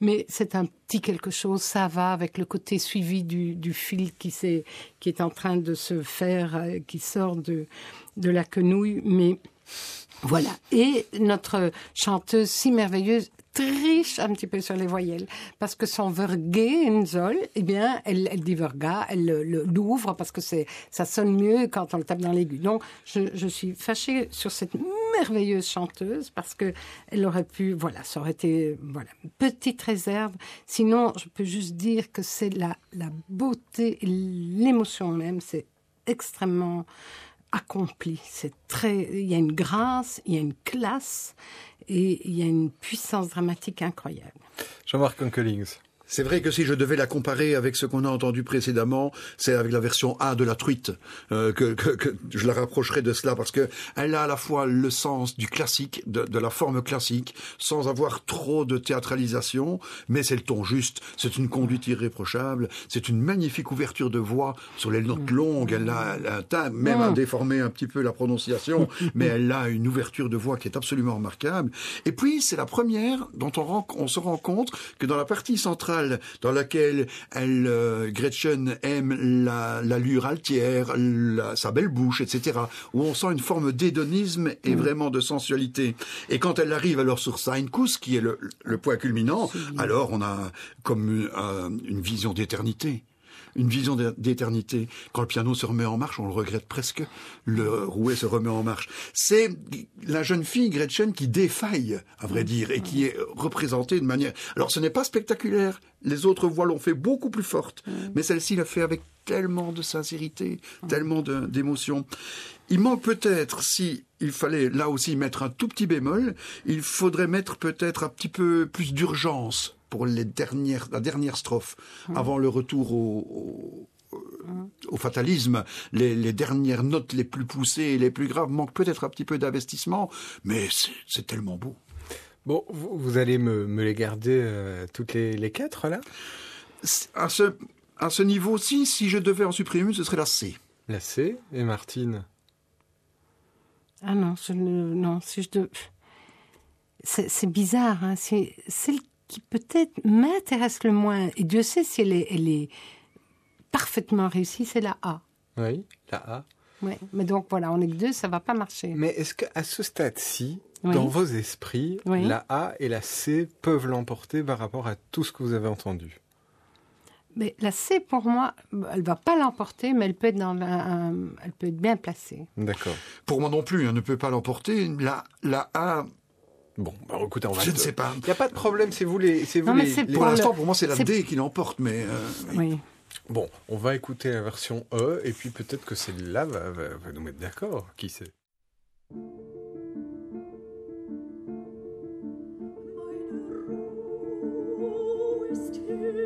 Mais c'est un petit quelque chose, ça va avec le côté suivi du, fil qui, s'est- qui est en train de se faire, euh, qui sort de, de la quenouille. Mais voilà. Et notre chanteuse si merveilleuse triche un petit peu sur les voyelles parce que son Vergehensol, eh bien, elle, elle dit Verga, elle le- le- l'ouvre parce que c'est ça sonne mieux quand on le tape dans l'aigu. Donc, je, je suis fâchée sur cette merveilleuse chanteuse parce que elle aurait pu, voilà, ça aurait été, voilà, petite réserve. Sinon, je peux juste dire que c'est la, la beauté l'émotion même, c'est extrêmement accompli. C'est très, il y a une grâce, il y a une classe et il y a une puissance dramatique incroyable. Jean-Marc Onkelings. C'est vrai que si je devais la comparer avec ce qu'on a entendu précédemment, c'est avec la version A de la truite euh, que, que, que je la rapprocherais de cela parce que elle a à la fois le sens du classique, de, de la forme classique, sans avoir trop de théâtralisation, mais c'est le ton juste. C'est une conduite irréprochable. C'est une magnifique ouverture de voix sur les notes longues. Elle a, elle a un teint, même à déformer un petit peu la prononciation, mais elle a une ouverture de voix qui est absolument remarquable. Et puis c'est la première dont on, rend- on se rend compte que dans la partie centrale, dans laquelle elle, euh, Gretchen aime la l'allure altière, la- sa belle bouche, etc., où on sent une forme d'hédonisme et vraiment de sensualité. Et quand elle arrive alors sur Seinkus, qui est le, le point culminant, alors on a comme une, euh, une vision d'éternité. Une vision d'é- d'éternité. Quand le piano se remet en marche, on le regrette presque. Le rouet se remet en marche. C'est la jeune fille Gretchen qui défaille, à vrai dire, et qui est représentée de manière. Alors, ce n'est pas spectaculaire. Les autres voix l'ont fait beaucoup plus forte, mais celle-ci l'a fait avec tellement de sincérité, tellement de- d'émotion. Il manque peut-être, si il fallait là aussi mettre un tout petit bémol, il faudrait mettre peut-être un petit peu plus d'urgence pour les dernières, la dernière strophe, avant le retour au, au, au fatalisme. Les, les dernières notes les plus poussées et les plus graves manquent peut-être un petit peu d'investissement, mais c'est- tellement beau. Bon, vous, vous allez me, me les garder euh, toutes les, les quatre là? À ce, à ce niveau-ci, si je devais en supprimer une, ce serait la C. La C et Martine? Ah non, je ne, non, si je de... c'est, bizarre. Hein, c'est celle qui peut-être m'intéresse le moins. Et Dieu sait si elle est, elle est parfaitement réussie, c'est la A. Oui, la A. Ouais. Mais donc voilà, on est que deux, ça va pas marcher. Mais est-ce qu'à ce stade-ci, Oui. dans vos esprits, Oui. la A et la C peuvent l'emporter par rapport à tout ce que vous avez entendu? Mais la C pour moi, elle va pas l'emporter, mais elle peut être dans un- elle peut être bien placée. D'accord. Pour moi non plus, on ne peut pas l'emporter. La, la A, Bon, bah, écoutez, on va. je ne sais pas. Il n'y a pas de problème, c'est vous les. C'est vous Non, mais les- Pour l'instant, le- pour moi, c'est la D qui l'emporte, mais euh, Oui. Bon, on va écouter la version E et puis peut-être que celle-là va, va- va nous mettre d'accord. Qui sait ist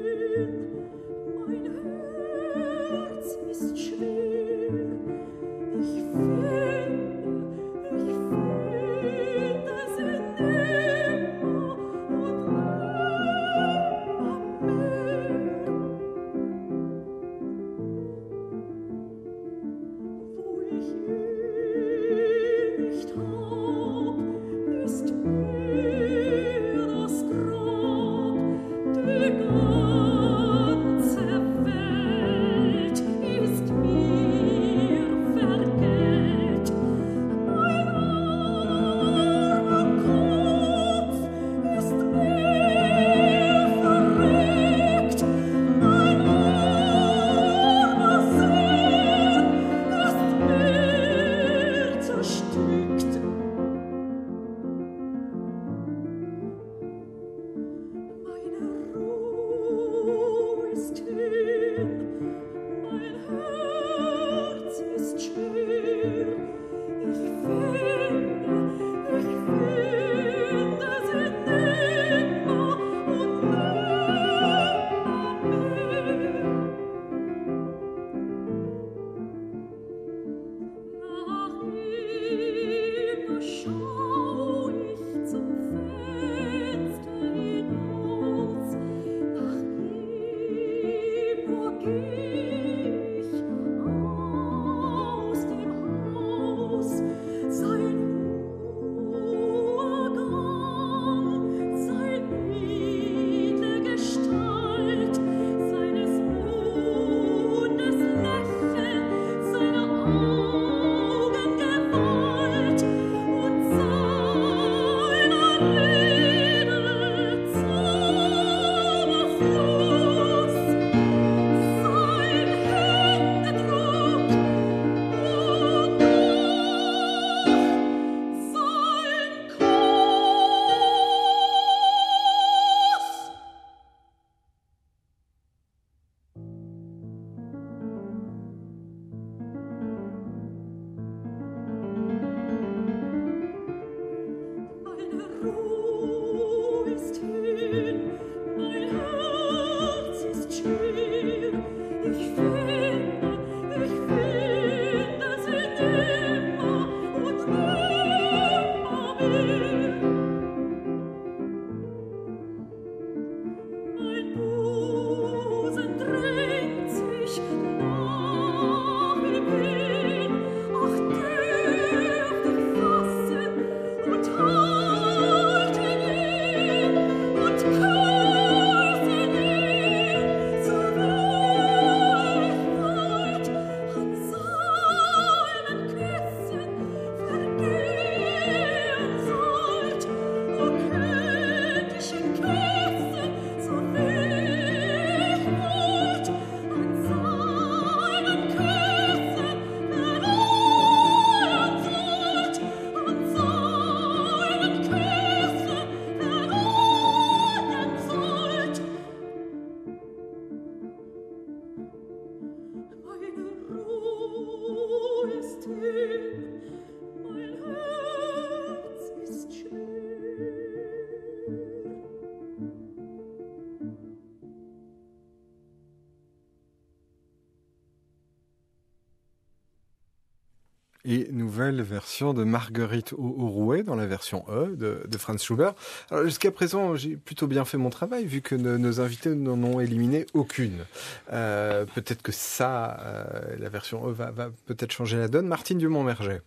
nouvelle version de Marguerite au, au rouet dans la version E de, de Franz Schubert. Alors jusqu'à présent, j'ai plutôt bien fait mon travail vu que nos, nos invités n'en ont éliminé aucune. Euh, peut-être que ça, euh, la version E va, va peut-être changer la donne. Martine Dumont-Merget.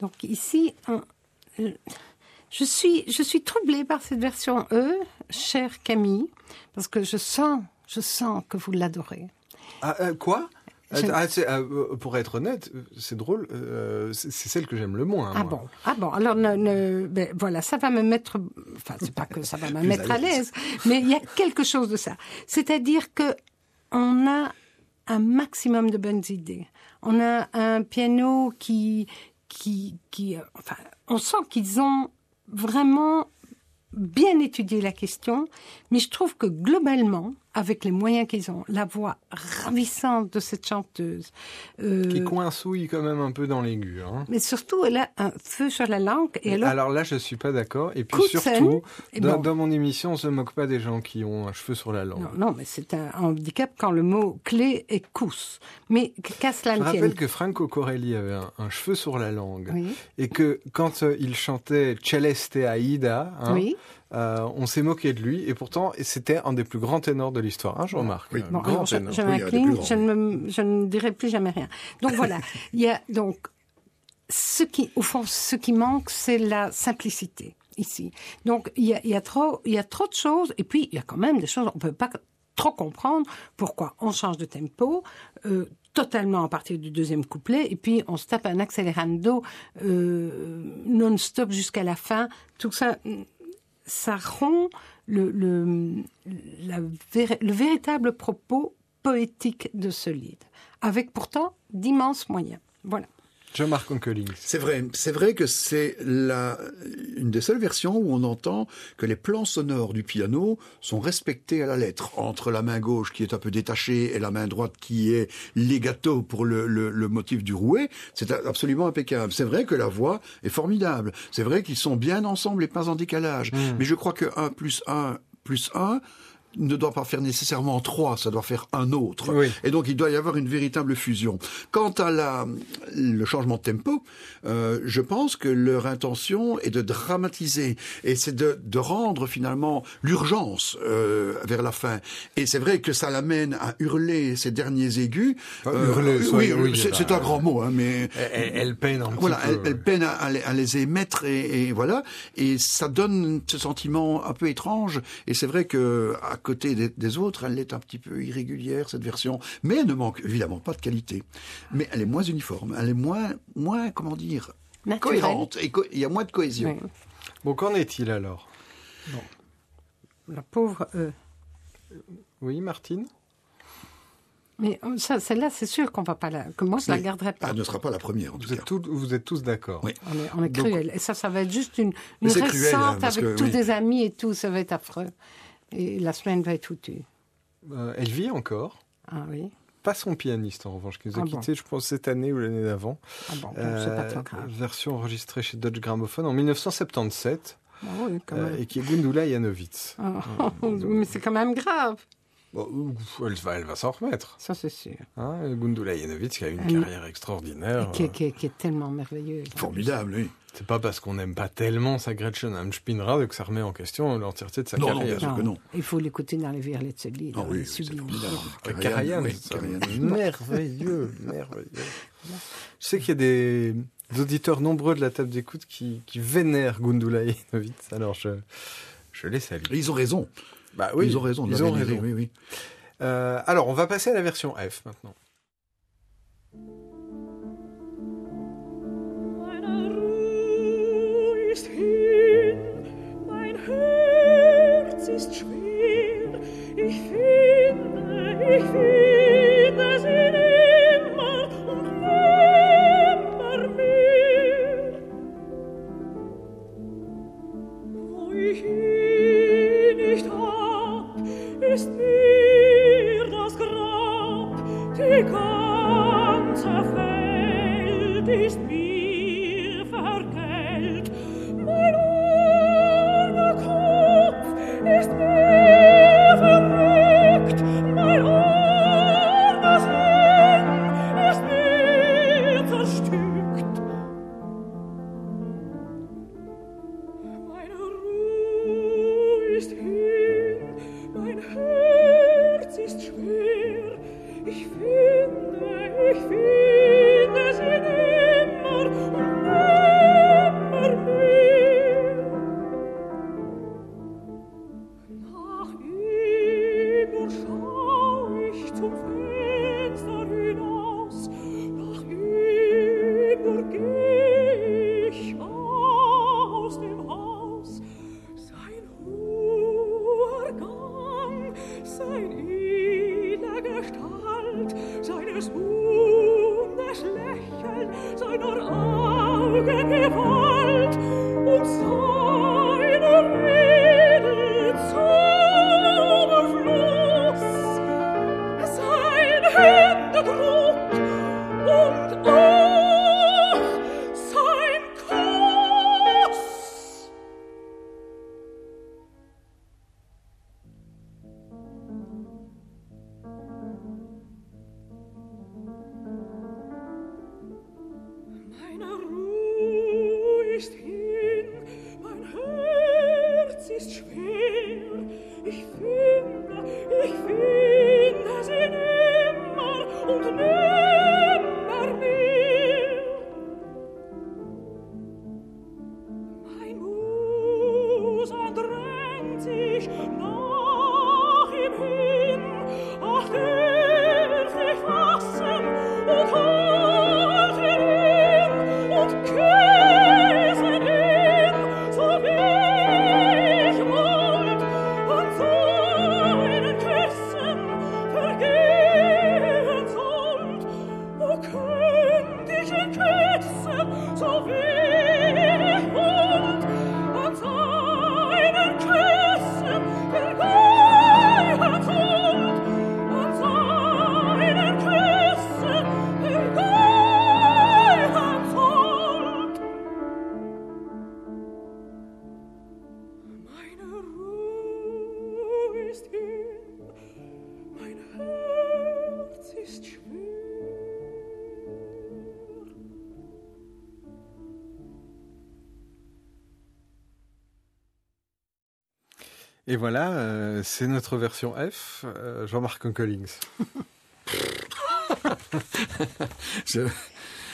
Donc ici, on- je suis, je suis troublée par cette version E, chère Camille, parce que je sens, je sens que vous l'adorez. Ah, euh, quoi? Ah, c'est- euh, Pour être honnête, euh, c'est drôle, euh, c'est celle que j'aime le moins. Ah moi. bon, ah bon. Alors ne, ne- ben, voilà, ça va me mettre, enfin c'est pas que ça va me mettre à à l'aise, mais il y a quelque chose de ça. C'est-à-dire que on a un maximum de bonnes idées. On a un piano qui, qui, qui, euh, enfin, on sent qu'ils ont vraiment bien étudié la question, mais je trouve que globalement, avec les moyens qu'ils ont, la voix ravissante de cette chanteuse, euh, Qui coincouille quand même un peu dans l'aigu. Hein. mais surtout, elle a un feu sur la langue. Et alors, Alors là, je suis pas d'accord. Et puis surtout, et dans, bon. dans mon émission, on se moque pas des gens qui ont un cheveu sur la langue. non, non, mais c'est un handicap quand le mot clé est cousse. Mais qu'à cela Je ne rappelle que Franco Corelli avait un, un cheveu sur la langue Oui, et que quand euh, il chantait Celeste Aida, hein, oui. Euh, on s'est moqué de lui et pourtant c'était un des plus grands ténors de l'histoire. Hein, je remarque. Oui. Bon, grand alors, je, ténor. je Oui, je, ne me- je ne dirai plus jamais rien. Donc voilà, il y a donc ce qui, au fond, ce qui manque, c'est la simplicité ici. Donc il y a, il y a trop, il y a trop de choses, et puis il y a quand même des choses on peut pas trop comprendre pourquoi on change de tempo. euh, totalement à partir du deuxième couplet et puis on se tape un accélérando euh, non-stop jusqu'à la fin tout ça ça rompt le, le véritable propos poétique de ce livre, avec pourtant d'immenses moyens. Voilà. Je marque Onkelings. C'est vrai, c'est vrai que c'est la une des seules versions où on entend que les plans sonores du piano sont respectés à la lettre entre la main gauche qui est un peu détachée et la main droite qui est legato pour le, le, le motif du rouet. C'est absolument impeccable. C'est vrai que la voix est formidable. C'est vrai qu'ils sont bien ensemble et pas en décalage. Mais je crois que 1 plus 1 plus 1 ne doit pas faire nécessairement trois, ça doit faire un autre. Oui. Et donc il doit y avoir une véritable fusion. Quant à la, le changement de tempo, euh, je pense que leur intention est de dramatiser et c'est de, de rendre finalement l'urgence euh, vers la fin. Et c'est vrai que ça l'amène à hurler ces derniers aigus. Ah, hurler, oui, oui, c'est un grand mot, hein, mais Elle, elle- peine un voilà, petit elle, peine à, à les, à les émettre et, et voilà, et ça donne ce sentiment un peu étrange. Et c'est vrai que à côté des, des autres, elle est un petit peu irrégulière cette version, mais elle ne manque évidemment pas de qualité. Mais elle est moins uniforme, elle est moins, moins comment dire, Naturelle. cohérente et co- il y a moins de cohésion. Oui. Bon, qu'en est-il alors? La pauvre. euh, Oui, Martine? Mais euh, ça, celle-là, c'est sûr qu'on va pas la. Que moi, je la Oui. garderai pas. Elle ne sera pas la première en tout vous cas. êtes, tous- vous êtes tous d'accord Oui. On est, on est Donc- cruel. Et ça, ça va être juste une, une Mais c'est cruel, hein, récente parce avec que, tous oui. des amis et tout. Ça va être affreux. Et la semaine va être foutue. Euh, Elle vit encore. Ah oui. Pas son pianiste en revanche, qui nous a Ah bon. quittés, je pense, cette année ou l'année d'avant. Ah bon, c'est pas Euh, trop grave. version enregistrée chez Dutch Gramophone en 1977 Ah oui, quand euh, même. et qui est Gundula Janowitz. Ah, mais c'est quand même grave. Bon, elle va, elle va s'en remettre. Ça, c'est sûr. Hein, Gundula Janowitz qui a une Ah, carrière extraordinaire. Qui, est- qui est- qui est tellement merveilleuse. Formidable, oui. C'est pas parce qu'on n'aime pas tellement sa Gretchen am Spinnrad que ça remet en question l'entièreté de sa Non, non, carrière. bien sûr que non. Il faut l'écouter dans les virlets de ce livre. Ah oui, il est c'est sublime. formidable. Ah, Karajan, oui, Karajan. merveilleux, merveilleux. Je sais qu'il y a des auditeurs nombreux de la table d'écoute qui, qui vénèrent Gundula Janowitz, alors je, je les salue. Ils ont raison. Bah ils ont raison. de Ils ont raison. Oui, oui. Euh, alors, on va passer à la version F maintenant. Ich finde, ich finde sie Et voilà, euh, c'est notre version F, euh, Jean-Marc Collings. Je-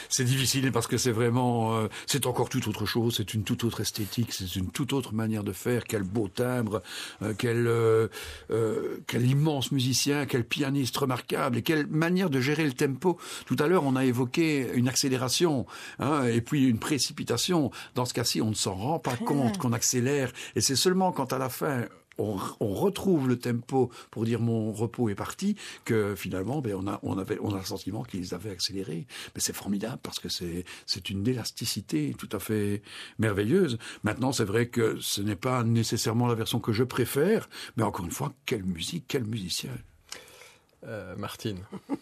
C'est difficile parce que c'est vraiment, euh, c'est encore tout autre chose, c'est une toute autre esthétique, c'est une toute autre manière de faire. Quel beau timbre, euh, quel, euh, euh, quel immense musicien, quel pianiste remarquable et quelle manière de gérer le tempo. Tout à l'heure, on a évoqué une accélération hein, et puis une précipitation. Dans ce cas-ci, on ne s'en rend pas compte qu'on accélère et c'est seulement quand à la fin on, on retrouve le tempo pour dire mon repos est parti, que finalement, ben, on, a, on, avait, on a le sentiment qu'ils avaient accéléré. Mais c'est formidable parce que c'est, c'est une élasticité tout à fait merveilleuse. Maintenant, c'est vrai que ce n'est pas nécessairement la version que je préfère, mais encore une fois, quelle musique, quel musicien. Euh, Martine.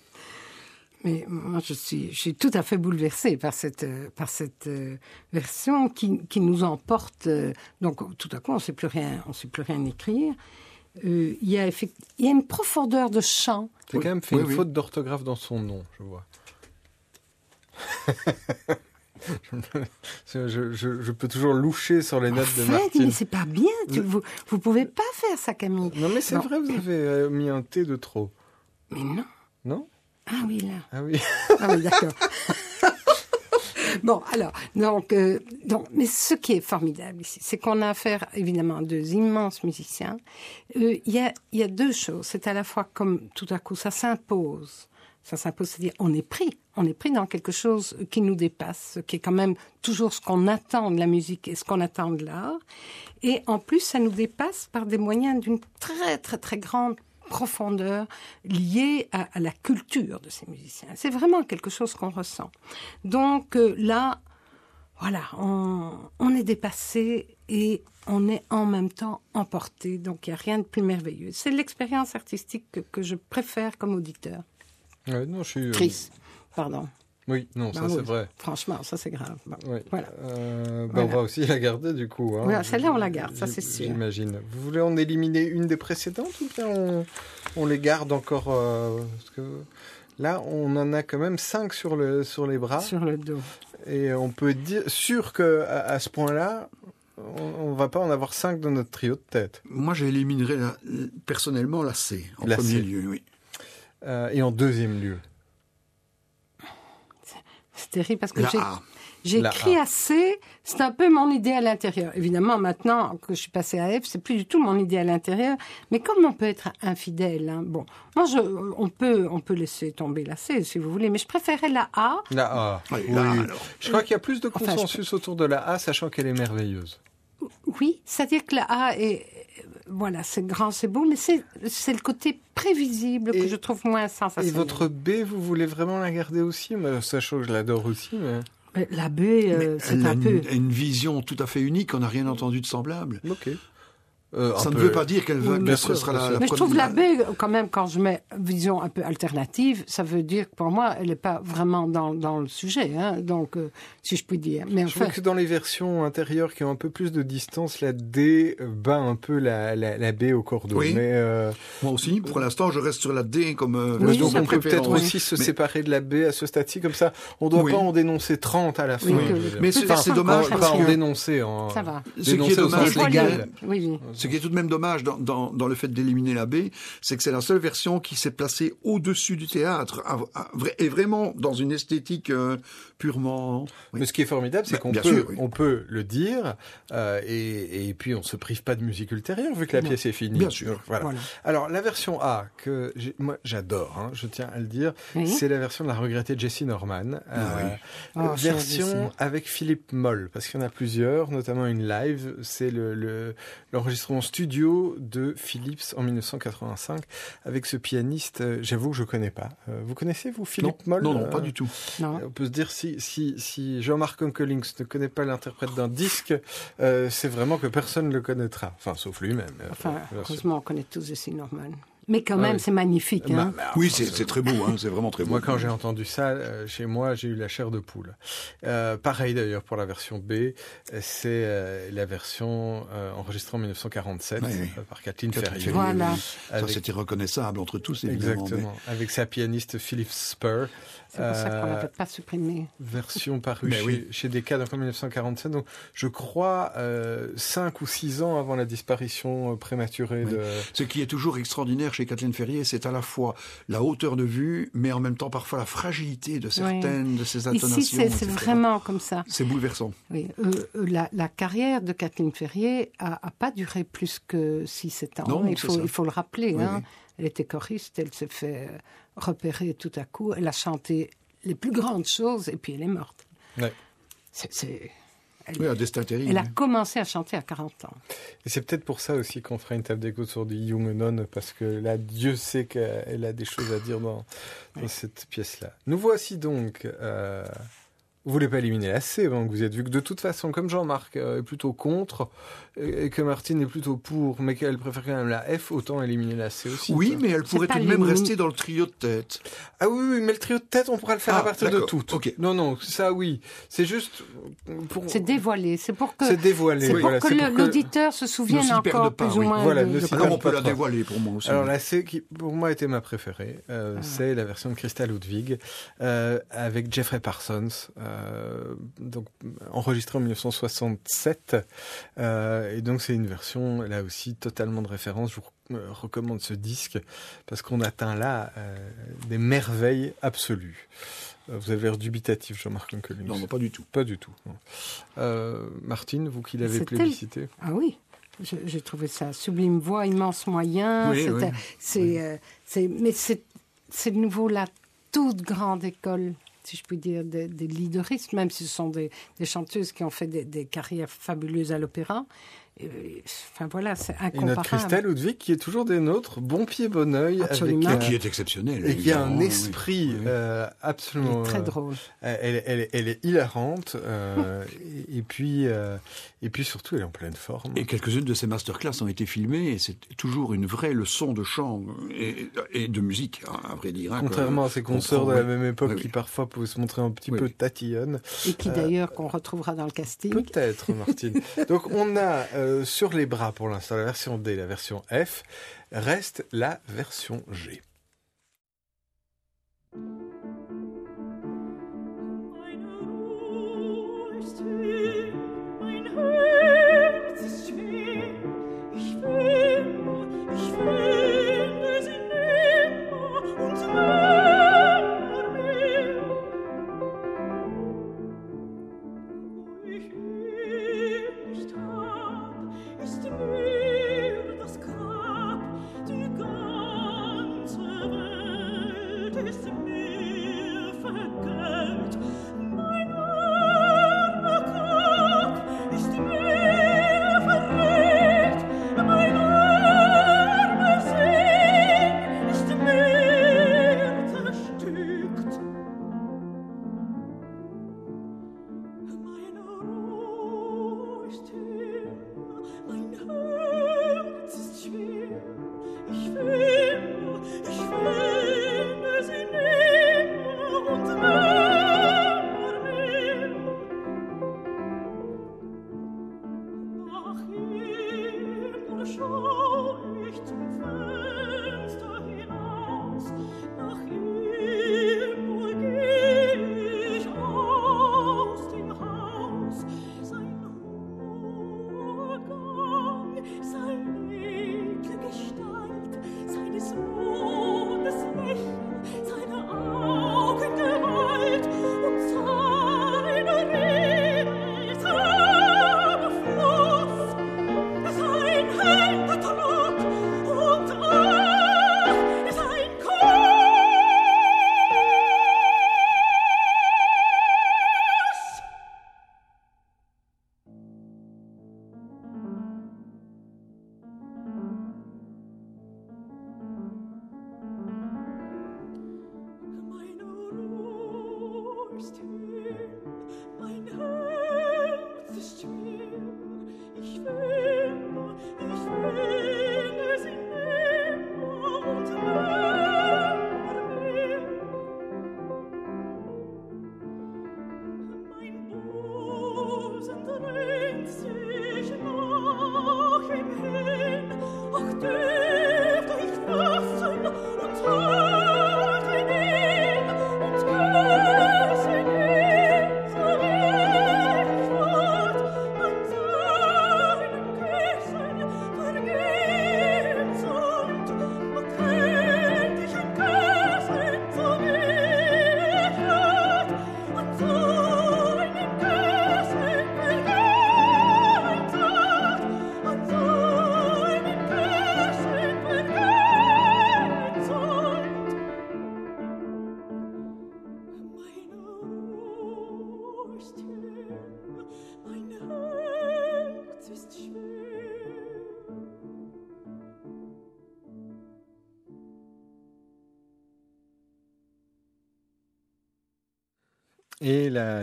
Mais moi, je suis, je suis tout à fait bouleversée par cette, par cette euh, version qui, qui nous emporte. euh, donc, tout à coup, on ne sait plus rien, on sait plus rien écrire. Euh, Il y, a effect- il y a une profondeur de chant. Oui, quand même fait oui, une oui. faute d'orthographe dans son nom, je vois. je, je- je- je peux toujours loucher sur les notes de Faites, Martine. mais c'est pas bien. Tu, vous, vous pouvez pas faire ça, Camille. Non, mais c'est vrai, vous avez mis un T de trop. Mais non. Non? Ah oui, là. Ah oui. Ah oui, d'accord. bon, alors, donc, euh, donc, mais ce qui est formidable ici, c'est qu'on a affaire évidemment à deux immenses musiciens. Euh, Il y, a, il y a deux choses. C'est à la fois comme tout à coup, ça s'impose. Ça s'impose, c'est-à-dire on est pris. On est pris dans quelque chose qui nous dépasse, qui est quand même toujours ce qu'on attend de la musique et ce qu'on attend de l'art. Et en plus, ça nous dépasse par des moyens d'une très, très, très grande profondeur liée à, à la culture de ces musiciens. C'est vraiment quelque chose qu'on ressent. Donc euh, là, voilà, on, on est dépassé et on est en même temps emporté. Donc il n'y a rien de plus merveilleux. C'est l'expérience artistique que, que je préfère comme auditeur. Ouais, non, je suis. euh, Triste, pardon. Oui, non, ça Ben c'est oui, vrai. Franchement, ça c'est grave. Bon, Oui. Voilà. Euh, Voilà. On va aussi la garder du coup. hein. Voilà, celle-là, on la garde, ça, c'est sûr. J'imagine. Vous voulez en éliminer une des précédentes ou bien on, on les garde encore euh, parce que Là, on en a quand même cinq sur, le, sur les bras. Sur le dos. Et on peut être dire, sûr qu'à à ce point-là, on, ne va pas en avoir cinq dans notre trio de tête. Moi, j'éliminerais personnellement la C, en La premier C. lieu, oui. Euh, et en deuxième lieu. Terrible parce que j'ai écrit assez. C'est un peu mon idée à l'intérieur. Évidemment, maintenant que je suis passée à F, c'est plus du tout mon idée à l'intérieur. Mais comme on peut être infidèle, hein, bon, moi, je, on peut, on peut laisser tomber la C si vous voulez, mais je préférais la A. La A. Oui, la A, alors. Je crois qu'il y a plus de Enfin, je consensus autour de la A, sachant qu'elle est merveilleuse. Oui, c'est-à-dire que la A est, voilà, c'est grand, c'est beau, mais c'est c'est le côté prévisible que Et- je trouve moins Et sensationnel. votre B, vous voulez vraiment la garder aussi? Sachant que je l'adore aussi. Mais... Mais La baie, euh, c'est Elle a un peu. une, une vision tout à fait unique. On n'a rien entendu de semblable. Ok. Euh, Ça ne peu- veut pas dire qu'elle va, Oui, que bien ce sûr, sera la, la Mais je trouve la baie, quand même, quand je mets vision un peu alternative, ça veut dire que pour moi, elle n'est pas vraiment dans, dans le sujet, hein, donc, euh, si je puis dire. Mais Je enfin, trouve que dans les versions intérieures qui ont un peu plus de distance, la D bat un peu la, la, la B au cordeau. Oui. Mais, euh, Moi aussi, pour l'instant, je reste sur la D comme euh, Oui, donc on peut peut-être aussi se Mais- séparer de la B à ce stade-ci, comme ça, on doit Oui. pas en dénoncer 30 à la fin. Mais c'est- dommage pas, en dénoncer, en Ça va. Ce qui est dommage, légal. oui. Ce qui est tout de même dommage dans, dans, dans le fait d'éliminer la B, c'est que c'est la seule version qui s'est placée au-dessus du théâtre, à- à- vra- et vraiment dans une esthétique euh, purement... oui. Mais ce qui est formidable, c'est Bah, qu'on peut, sûr, oui. on peut le dire, euh, et, et puis on se prive pas de musique ultérieure vu que la Non. pièce est finie. Bien sûr. Voilà. Voilà. Alors la version A que moi j'adore, hein, je tiens à le dire, Oui. c'est la version de la regrettée Jessie Norman, euh, oui. Oh, euh, chère version avec Philippe Moll, parce qu'il y en a plusieurs, notamment une live, c'est le le- studio de Philips en 1985 avec ce pianiste, euh, j'avoue que je connais pas. Euh, vous connaissez vous Non, Philippe Moll non, non, euh, pas du tout. Non. on peut se dire si, si, si Jean-Marc Onkelings ne connaît pas l'interprète d'un disque, euh, c'est vraiment que personne ne le connaîtra. Enfin, sauf lui-même. euh, Enfin, heureusement, on connaît tous Jessie Norman. Mais quand Ah même, oui. c'est magnifique. Bah, Hein. bah, Oui, enfin, c'est très beau, hein, c'est vraiment très beau. Moi, quand j'ai entendu ça, euh, chez moi, j'ai eu la chair de poule. Euh, pareil d'ailleurs pour la version B, euh, c'est euh, la version euh, enregistrée en 1947 Oui, oui. euh, par Kathleen Ferrier. Ferrier, Voilà. oui. Ça, Avec- c'était reconnaissable entre tous, évidemment. Exactement, avec sa pianiste Philip Spur. C'est pour ça qu'on Euh, l'avait pas supprimé. version parue Mais chez, oui. chez Decca en 1947. Donc, je crois euh, cinq ou six ans avant la disparition euh, prématurée Oui. de. Ce qui est toujours extraordinaire chez Kathleen Ferrier, c'est à la fois la hauteur de vue, mais en même temps parfois la fragilité de certaines de ses intonations. Ici, c'est vraiment comme ça. C'est bouleversant. Oui, euh, euh, la, la carrière de Kathleen Ferrier a, a pas duré plus que 6-7 ans. Non, il, faut, ça. il faut le rappeler. Oui, hein. Elle était choriste, elle s'est fait euh, repérer tout à coup. Elle a chanté les plus grandes choses et puis elle est morte. Ouais. C'est- elle, Oui, un destin terrible. elle a commencé à chanter à 40 ans. Et c'est peut-être pour ça aussi qu'on fera une table d'écoute sur du Young Non, parce que là, Dieu sait qu'elle a des choses à dire dans, dans cette pièce-là. Nous voici donc. Euh, vous voulez pas éliminer la C, hein, que vous êtes vu que de toute façon, comme Jean-Marc euh, est plutôt contre et que Martine est plutôt pour, mais qu'elle préfère quand même la F, autant éliminer la C aussi. Oui, mais elle pourrait tout de même rester dans le trio de tête. Ah oui, oui, mais le trio de tête, on pourra le faire Ah, à partir de toutes. ok. Non, non, ça oui. C'est juste pour. C'est dévoilé. C'est pour que, C'est dévoilé. c'est pour voilà, que l'auditeur se souvienne encore pas, plus ou moins Voilà, de, Alors on peut pas la dévoiler pour moi aussi. Alors la C qui pour moi était ma préférée, euh, Ah. c'est la version de Christa Ludwig euh, avec Jeffrey Parsons, euh, donc enregistrée en 1967. Euh, et donc c'est une version là aussi totalement de référence. Je vous euh, recommande ce disque parce qu'on atteint là euh, des merveilles absolues. Euh, Vous avez l'air dubitatif, Jean-Marc Onkelings. non, non, pas du tout. Pas du tout. Euh, Martine, vous qui l'avez plébiscité. Ah oui, j'ai trouvé ça sublime voix, immense moyen. Oui, c'est, euh, c'est, mais c'est, c'est de nouveau la toute grande école, si je puis dire, des, leaderistes, même si ce sont des, chanteuses qui ont fait des carrières fabuleuses à l'opéra. Euh, Enfin voilà, c'est Et notre incomparable. Christa Ludwig qui est toujours des nôtres, bon pied, bon oeil, avec Absolument. euh, Et qui est exceptionnel. et qui a un oui. esprit Oui. euh, Elle absolument est très euh, drôle. Elle, elle, elle est hilarante euh, et, et puis euh, et puis surtout elle est en pleine forme. Et quelques-unes de ces masterclass ont été filmées et c'est toujours une vraie leçon de chant et, et de musique, hein, à vrai dire. hein, Contrairement à ses consorts de la même époque Oui, oui. qui parfois pouvaient se montrer un petit Oui, peu tatillonnes. Et qui d'ailleurs qu'on retrouvera dans le casting. Peut-être, Martine. Donc on a euh, sur les bras pour l'instant la version D, la version F. Reste la version G.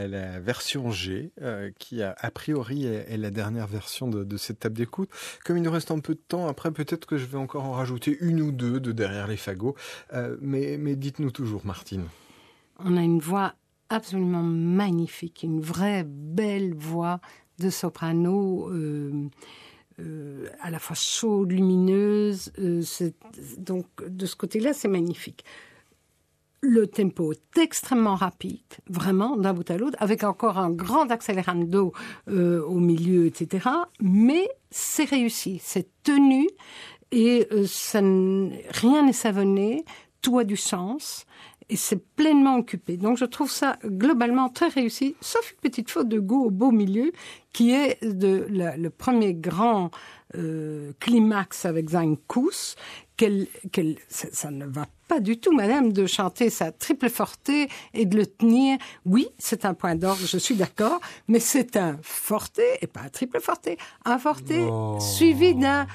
la, version G, euh, qui a, a priori est, la dernière version de, cette table d'écoute. Comme il nous reste un peu de temps, après peut-être que je vais encore en rajouter une ou deux de derrière les fagots. Euh, mais dites-nous toujours, Martine. On a une voix absolument magnifique, une vraie belle voix de soprano, euh, à la fois chaude, lumineuse. donc de ce côté-là, c'est magnifique. Le tempo est extrêmement rapide, vraiment, d'un bout à l'autre, avec encore un grand accélérando euh, au milieu, etc. Mais c'est réussi, c'est tenu et euh, ça rien n'est savonné, tout a du sens et c'est pleinement occupé. Donc je trouve ça globalement très réussi, sauf une petite faute de goût au beau milieu, qui est de la- le premier grand euh, climax avec Sein Kuss, qu'elle, qu'elle, ça, ça ne va pas du tout, madame, de chanter sa triple forté et de le tenir. Oui, c'est un point d'orgue, je suis d'accord, mais c'est un forté et pas un triple forté. Un forté Oh. suivi d'un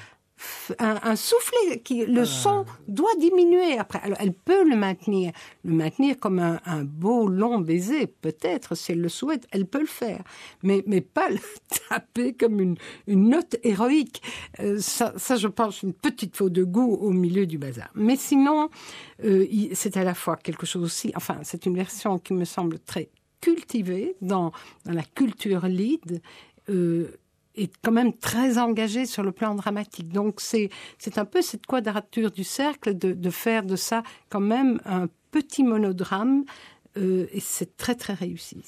un, un soufflet qui le son doit diminuer après. Alors elle peut le maintenir, le maintenir comme un, un beau long baiser, peut-être si elle le souhaite, elle peut le faire, mais mais pas le taper comme une une note héroïque. Euh, ça, ça, je pense, une petite faute de goût au milieu du bazar. Mais sinon, euh, c'est à la fois quelque chose aussi. Enfin, c'est une version qui me semble très cultivée dans dans la culture lead. Euh, est quand même très engagé sur le plan dramatique. Donc c'est c'est un peu cette quadrature du cercle de, de faire de ça quand même un petit monodrame euh, et c'est très très réussi.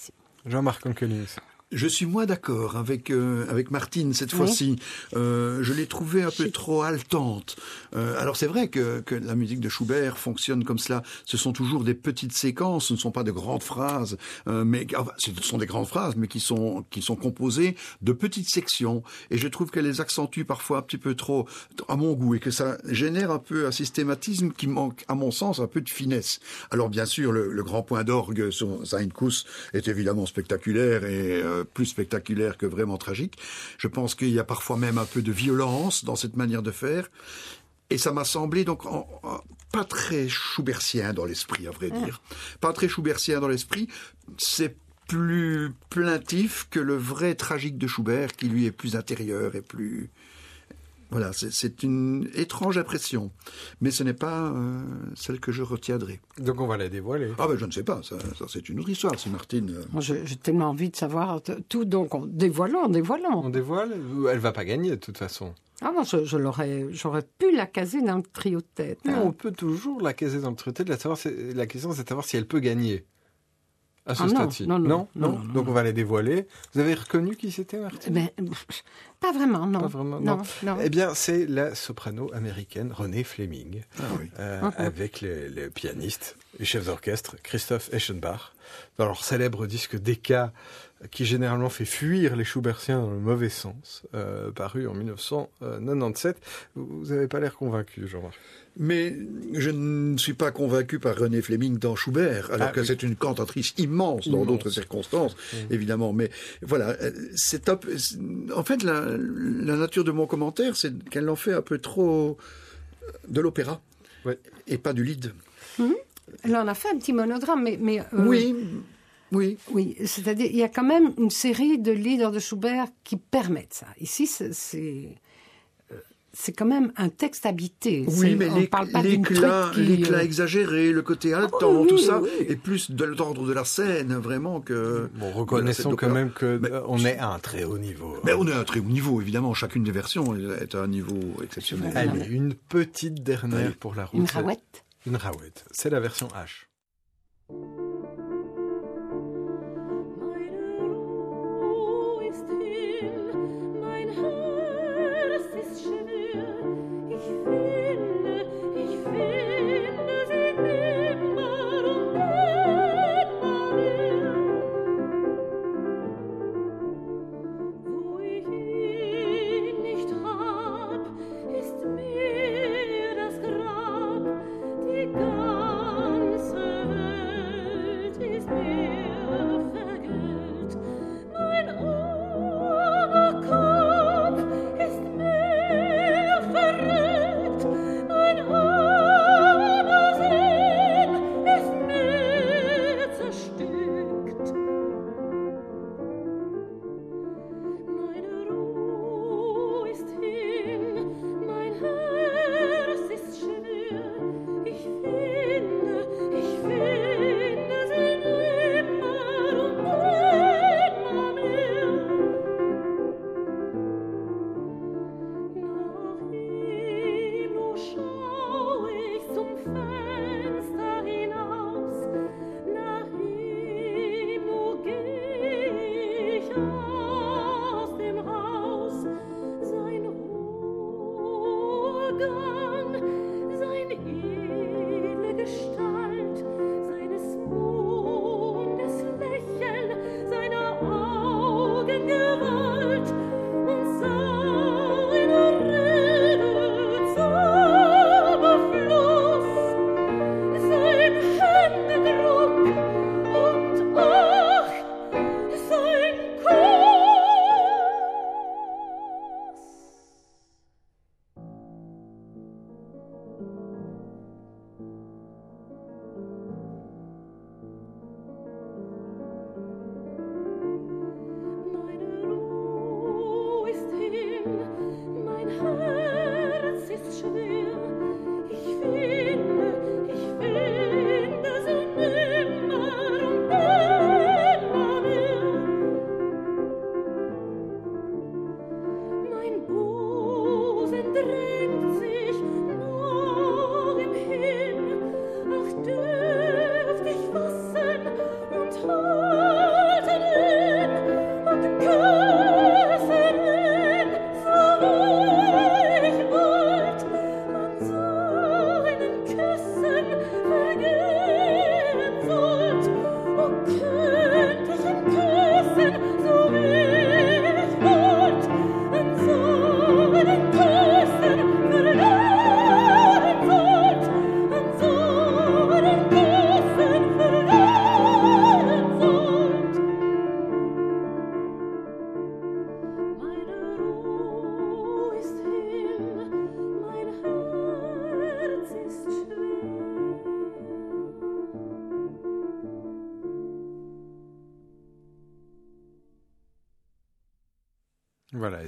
Jean-Marc Ankelis. Je suis moins d'accord avec euh, avec Martine cette Oui. fois-ci. Euh, je l'ai trouvée un peu trop haletante. Euh, alors c'est vrai que, que la musique de Schubert fonctionne comme cela. Ce sont toujours des petites séquences, ce ne sont pas de grandes phrases, euh, mais enfin, ce sont des grandes phrases, mais qui sont qui sont composées de petites sections. Et je trouve qu'elle les accentue parfois un petit peu trop à mon goût et que ça génère un peu un systématisme qui manque, à mon sens, un peu de finesse. Alors bien sûr, le, le grand point d'orgue sur Kuss est évidemment spectaculaire et euh, plus spectaculaire que vraiment tragique. Je pense qu'il y a parfois même un peu de violence dans cette manière de faire. Et ça m'a semblé donc en- en- pas très Schubertien dans l'esprit, à vrai dire. Pas très Schubertien dans l'esprit. C'est plus plaintif que le vrai tragique de Schubert, qui lui est plus intérieur et plus... Voilà, c'est- une étrange impression. Mais ce n'est pas euh, celle que je retiendrai. Donc on va la dévoiler. Ah ben je ne sais pas, ça, ça, c'est une autre histoire, si Martine... euh, Moi, j'ai tellement envie de savoir tout, donc on, dévoilons, On dévoilons. dévoile Elle va pas gagner de toute façon? Ah, moi, je, je l'aurais, j'aurais pu la caser dans le trio de tête. Mais hein. on peut toujours la caser dans le traité. De la, savoir, c'est- la question, c'est de savoir si elle peut gagner. À ce Ah non, stade-ci. non, non, non, non, Donc on va la dévoiler. Vous avez reconnu qui c'était, Martine? Ben, pas vraiment, non. Pas vraiment, non. non. non. Eh bien, c'est la soprano américaine Renée Fleming, Ah oui. euh, Mhm. avec les, les pianistes et chefs d'orchestre Christoph Eschenbach, dans leur célèbre disque Decca, qui généralement fait fuir les Schubertiens dans le mauvais sens, euh, paru en 1997. Vous n'avez pas l'air convaincu, Jean-Marc? Mais je ne suis pas convaincu par René Fleming dans Schubert, alors Ah, que oui. c'est une cantatrice immense dans d'autres circonstances, évidemment. Mais voilà, euh, c'est c'est- en fait la, la nature de mon commentaire, c'est qu'elle en fait un peu trop de l'opéra Ouais. et pas du lead. Alors, on a fait un petit monodrame, mais, mais euh, Oui, oui. Oui, c'est-à-dire il y a quand même une série de leaders de Schubert qui permettent ça. Ici, c'est c'est quand même un texte habité. Oui, mais on l'éc- parle pas d'une l'éclat, qui, euh, exagéré, le côté haletant, oui, tout oui, ça, oui. est plus de l'ordre de la scène, vraiment, que... Bon, reconnaissons quand même que Mais- euh, on est à un très haut niveau. Mais on est à un très haut niveau, évidemment. Chacune des versions est à un niveau exceptionnel. Allez, une petite dernière pour la route. une rawette. Une rawette. C'est la version H.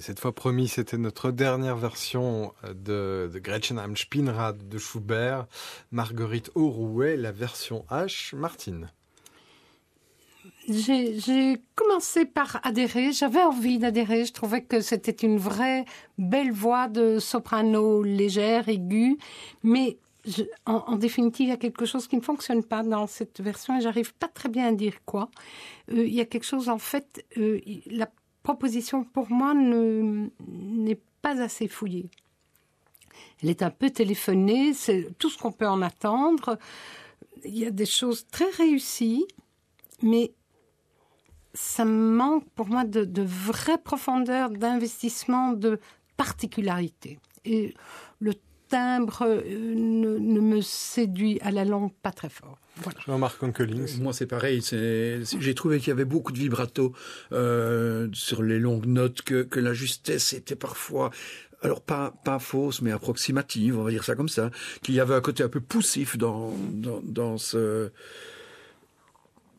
cette fois promis, c'était notre dernière version euh, de, de Gretchen am Spinnrad de Schubert, Marguerite Aurouet, la version H, Martine. J'ai commencé par adhérer, j'avais envie d'adhérer, je trouvais que c'était une vraie belle voix de soprano légère, aiguë, mais en, définitive, il y a quelque chose qui ne fonctionne pas dans cette version et j'arrive pas très bien à dire quoi. Euh, il y a quelque chose, en fait, euh, la proposition pour moi ne- n'est pas assez fouillée. Elle est un peu téléphonée, c'est tout ce qu'on peut en attendre. Il y a des choses très réussies, mais ça manque pour moi de, vraie profondeur, d'investissement, de particularité. Timbre euh, ne, ne me séduit à la longue pas très fort. Voilà. Jean-Marc Onkelings. Moi, c'est pareil. J'ai trouvé qu'il y avait beaucoup de vibrato euh, sur les longues notes, que, que la justesse était parfois, alors pas pas fausse, mais approximative, on va dire ça comme ça. Qu'il y avait un côté un peu poussif dans dans, dans ce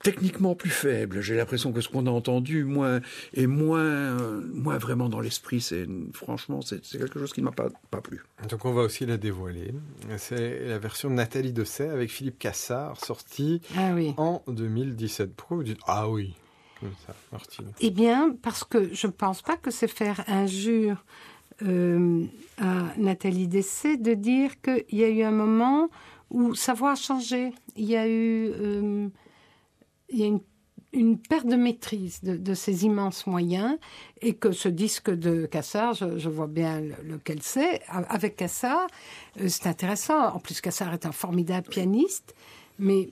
techniquement plus faible. J'ai l'impression que ce qu'on a entendu moins est moins euh, moins vraiment dans l'esprit. C'est franchement c'est quelque chose qui ne m'a pas pas plu. Donc on va aussi la dévoiler. C'est la version de Nathalie Dessay avec Philippe Cassard, sortie Ah oui. en 2017. Pourquoi vous dites Ah oui comme ça, Martine? Eh bien, parce que je ne pense pas que c'est faire injure euh, à Nathalie Dessay de dire qu'il y a eu un moment où sa voix a changé. Il y a eu euh, il y a une, une perte de maîtrise de, de ses immenses moyens et que ce disque de Cassard, je, je vois bien le- lequel c'est, avec Cassard, euh, c'est intéressant. En plus, Cassard est un formidable pianiste, mais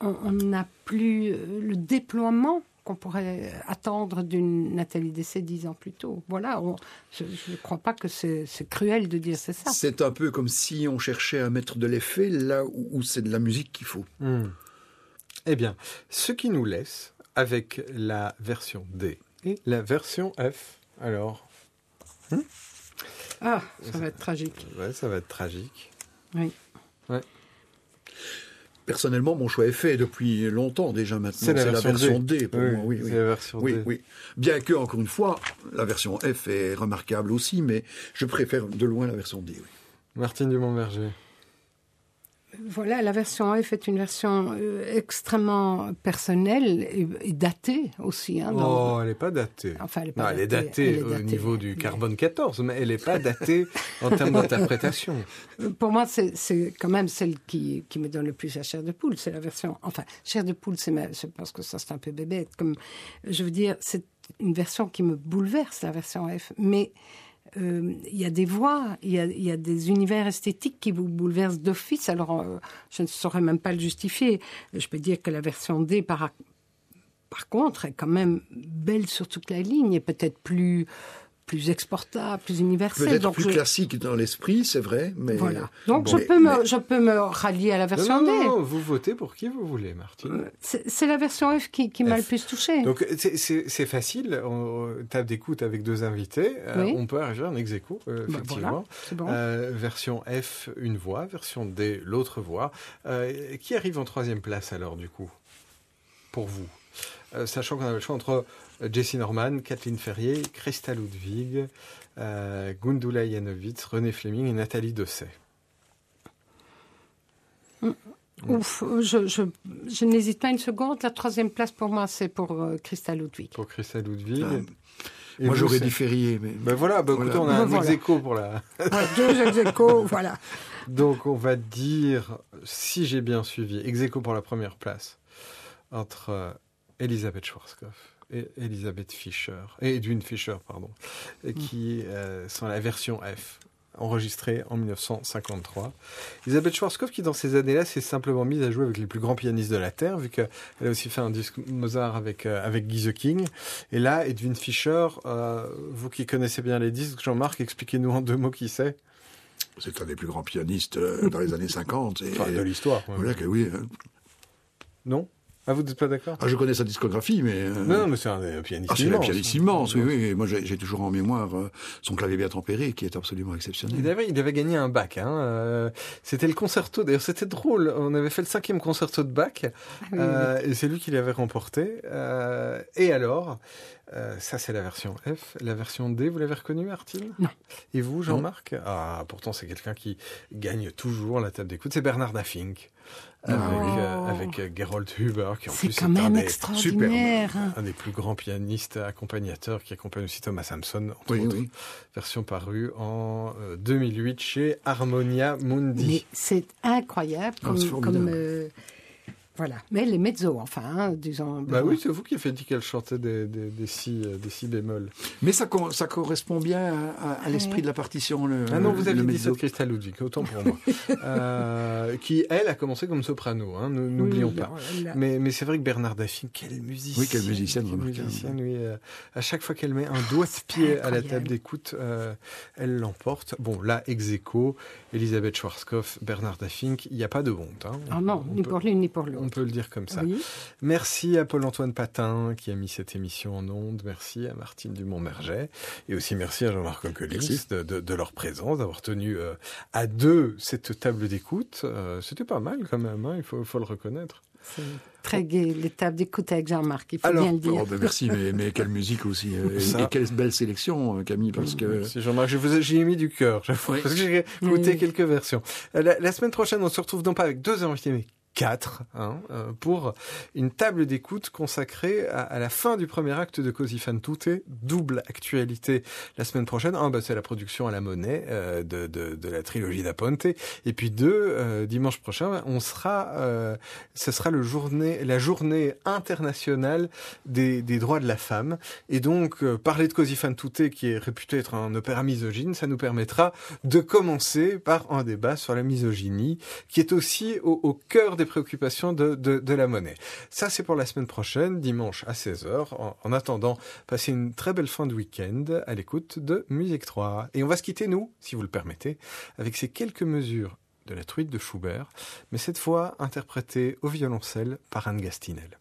on n'a plus euh, le déploiement qu'on pourrait attendre d'une Nathalie Dessay dix ans plus tôt. Voilà, on- je ne crois pas que c'est cruel de dire c'est ça. C'est un peu comme si on cherchait à mettre de l'effet là où, où c'est de la musique qu'il faut. Hmm. Eh bien, ce qui nous laisse avec la version D et la version F. Alors, Ah, ça va être tragique. ouais, ça va être tragique. Oui. Personnellement, mon choix est fait depuis longtemps déjà maintenant. C'est la version D. pour Oui, moi. Oui, c'est oui. la version oui, D. oui. Bien que, encore une fois, la version F est remarquable aussi, mais je préfère de loin la version D. Oui. Martine Dumont-Berger. Voilà, la version F est une version euh, extrêmement personnelle et, et datée aussi. Hein, dans- Oh, elle n'est pas datée. Enfin, elle est Non, pas elle est datée, elle est au datée. niveau du carbone 14, mais elle n'est pas datée en termes d'interprétation. Pour moi, c'est quand même celle qui, qui me donne le plus la chair de poule. C'est la version. Enfin, chair de poule, c'est pense que ça, c'est un peu bébête. Comme, je veux dire, c'est une version qui me bouleverse, la version F. Mais euh, il y a des voix, il y y a des univers esthétiques qui vous bouleversent d'office. Alors, euh, je ne saurais même pas le justifier. Je peux dire que la version D, par, par contre, est quand même belle sur toute la ligne et peut-être plus, plus exportable, plus universelle. Peut-être Donc, plus je- classique dans l'esprit, c'est vrai, mais voilà. Donc Bon, je, mais- peux me, mais- je peux me rallier à la Non, version non, D. non, vous votez pour qui vous voulez, Martine. C'est la version F qui, qui m'a le plus touchée. Donc c'est- facile, on tape d'écoute avec deux invités, euh, Oui. on peut arriver en ex aequo, euh, Bah, effectivement. voilà, c'est bon. Euh, version F, une voix, version D, l'autre voix. Euh, qui arrive en troisième place alors du coup? Pour vous Euh, Sachant qu'on a le choix entre euh, Jessie Norman, Kathleen Ferrier, Christa Ludwig, euh, Gundula Janowitz, René Fleming et Nathalie Dosset. Ouf, je, je, je n'hésite pas une seconde. La troisième place pour moi, c'est pour euh, Christa Ludwig. Pour Christa Ludwig. Ah, Et moi j'aurais dit Ferrier, mais Ben voilà, ben Voilà. écoutez, on a Ben un voilà. ex pour la... Voilà, deux ex-aequo, voilà. Donc on va dire, si j'ai bien suivi, ex pour la première place entre euh, Elisabeth Schwarzkopf et Elisabeth Fischer, et Edwin Fischer, pardon, et qui euh, sont la version F, enregistrée en 1953. Elisabeth Schwarzkopf qui dans ces années-là s'est simplement mise à jouer avec les plus grands pianistes de la Terre, vu qu'elle a aussi fait un disque Mozart avec, euh, avec Guy The King. Et là, Edwin Fischer, euh, vous qui connaissez bien les disques, Jean-Marc, expliquez-nous en deux mots qui c'est. c'est un des plus grands pianistes euh, dans les années 50. Et, Enfin, de l'histoire. ouais. voilà que oui. hein. Non? Ah, vous n'êtes pas d'accord? Ah, je connais sa discographie, mais euh, Non, non, mais c'est un pianiste ah, c'est un immense. pianiste immense. Oui, oui. Moi, j'ai toujours en mémoire euh, son clavier bien tempéré, qui est absolument exceptionnel. Il avait, il avait gagné un bac. Hein. euh, c'était le concerto. D'ailleurs, c'était drôle. On avait fait le cinquième concerto de bac. oui, euh, Et c'est lui qui l'avait remporté. euh, et alors, euh, ça c'est la version F. La version D, vous l'avez reconnue, Martine Non. Et vous, Jean-Marc? Ah, pourtant, c'est quelqu'un qui gagne toujours la table d'écoute. C'est Bernard Daffink. Avec, Oh. euh, avec euh, Gerold Huber, qui en plus quand est un des, extraordinaire. hein. un des plus grands pianistes accompagnateurs qui accompagne aussi Thomas Samson, entre Oui, autres. oui. Version parue en euh, 2008 chez Harmonia Mais Mundi. c'est incroyable Ah, comme, voilà. Mais les mezzo, enfin, hein, disons. Bah oui, c'est vous qui avez dit qu'elle chantait des, des, des, si, euh, des si bémols. Mais ça, co- ça correspond bien à, à- à l'esprit de la partition. Le, Ah non, vous le avez dit mezzo. cette Christa Ludwig, autant pour moi. Euh, qui, elle, a commencé comme soprano, hein, n'oublions Oui, pas. là, Mais, mais c'est vrai que Bernard Daffy, quelle musicienne. Oui, quelle musicienne quelle musicienne, oui, euh, à chaque fois qu'elle met un doigt de pied à la table d'écoute, euh, elle l'emporte. Bon, là, ex aequo, Elisabeth Schwarzkopf, Bernard Daffink, il n'y a pas de honte. Hein. Ah non, On ni peut- pour l'une ni pour On peut le dire comme ça. Oui. Merci à Paul-Antoine Patin qui a mis cette émission en onde. Merci à Martine Dumont-Merget. Et aussi merci à Jean-Marc Coquelis Merci. de, de- de leur présence, d'avoir tenu euh, à deux cette table d'écoute. Euh, C'était pas mal quand même, hein, il faut, faut le reconnaître. C'est très gai, l'étape d'écoute avec Jean-Marc, il faut Alors, bien le dire. Oh, ben merci, mais, mais quelle musique aussi. euh, et, quelle belle sélection, Camille, parce que... Merci Jean-Marc, je vous ai- j'y ai mis du cœur, j'avoue, Oui. parce que j'ai écouté Oui. quelques versions. La, la semaine prochaine, on se retrouve non pas avec deux invités, mais quatre, hein, euh, pour une table d'écoute consacrée à, à la fin du premier acte de Così fan tutte, double actualité la semaine prochaine. Un, bah, c'est la production à la monnaie euh, de, de, de la trilogie d'Aponte, et puis deux, euh, dimanche prochain, on sera, euh, ce sera le journée, la journée internationale des, des droits de la femme, et donc euh, parler de Così fan tutte, qui est réputé être un opéra misogyne, ça nous permettra de commencer par un débat sur la misogynie, qui est aussi au, au cœur des préoccupations de, la monnaie. Ça, c'est pour la semaine prochaine, dimanche à 16h. En, en attendant, passez une très belle fin de week-end à l'écoute de Musique 3. Et on va se quitter, nous, si vous le permettez, avec ces quelques mesures de la truite de Schubert, mais cette fois interprétées au violoncelle par Anne Gastinel.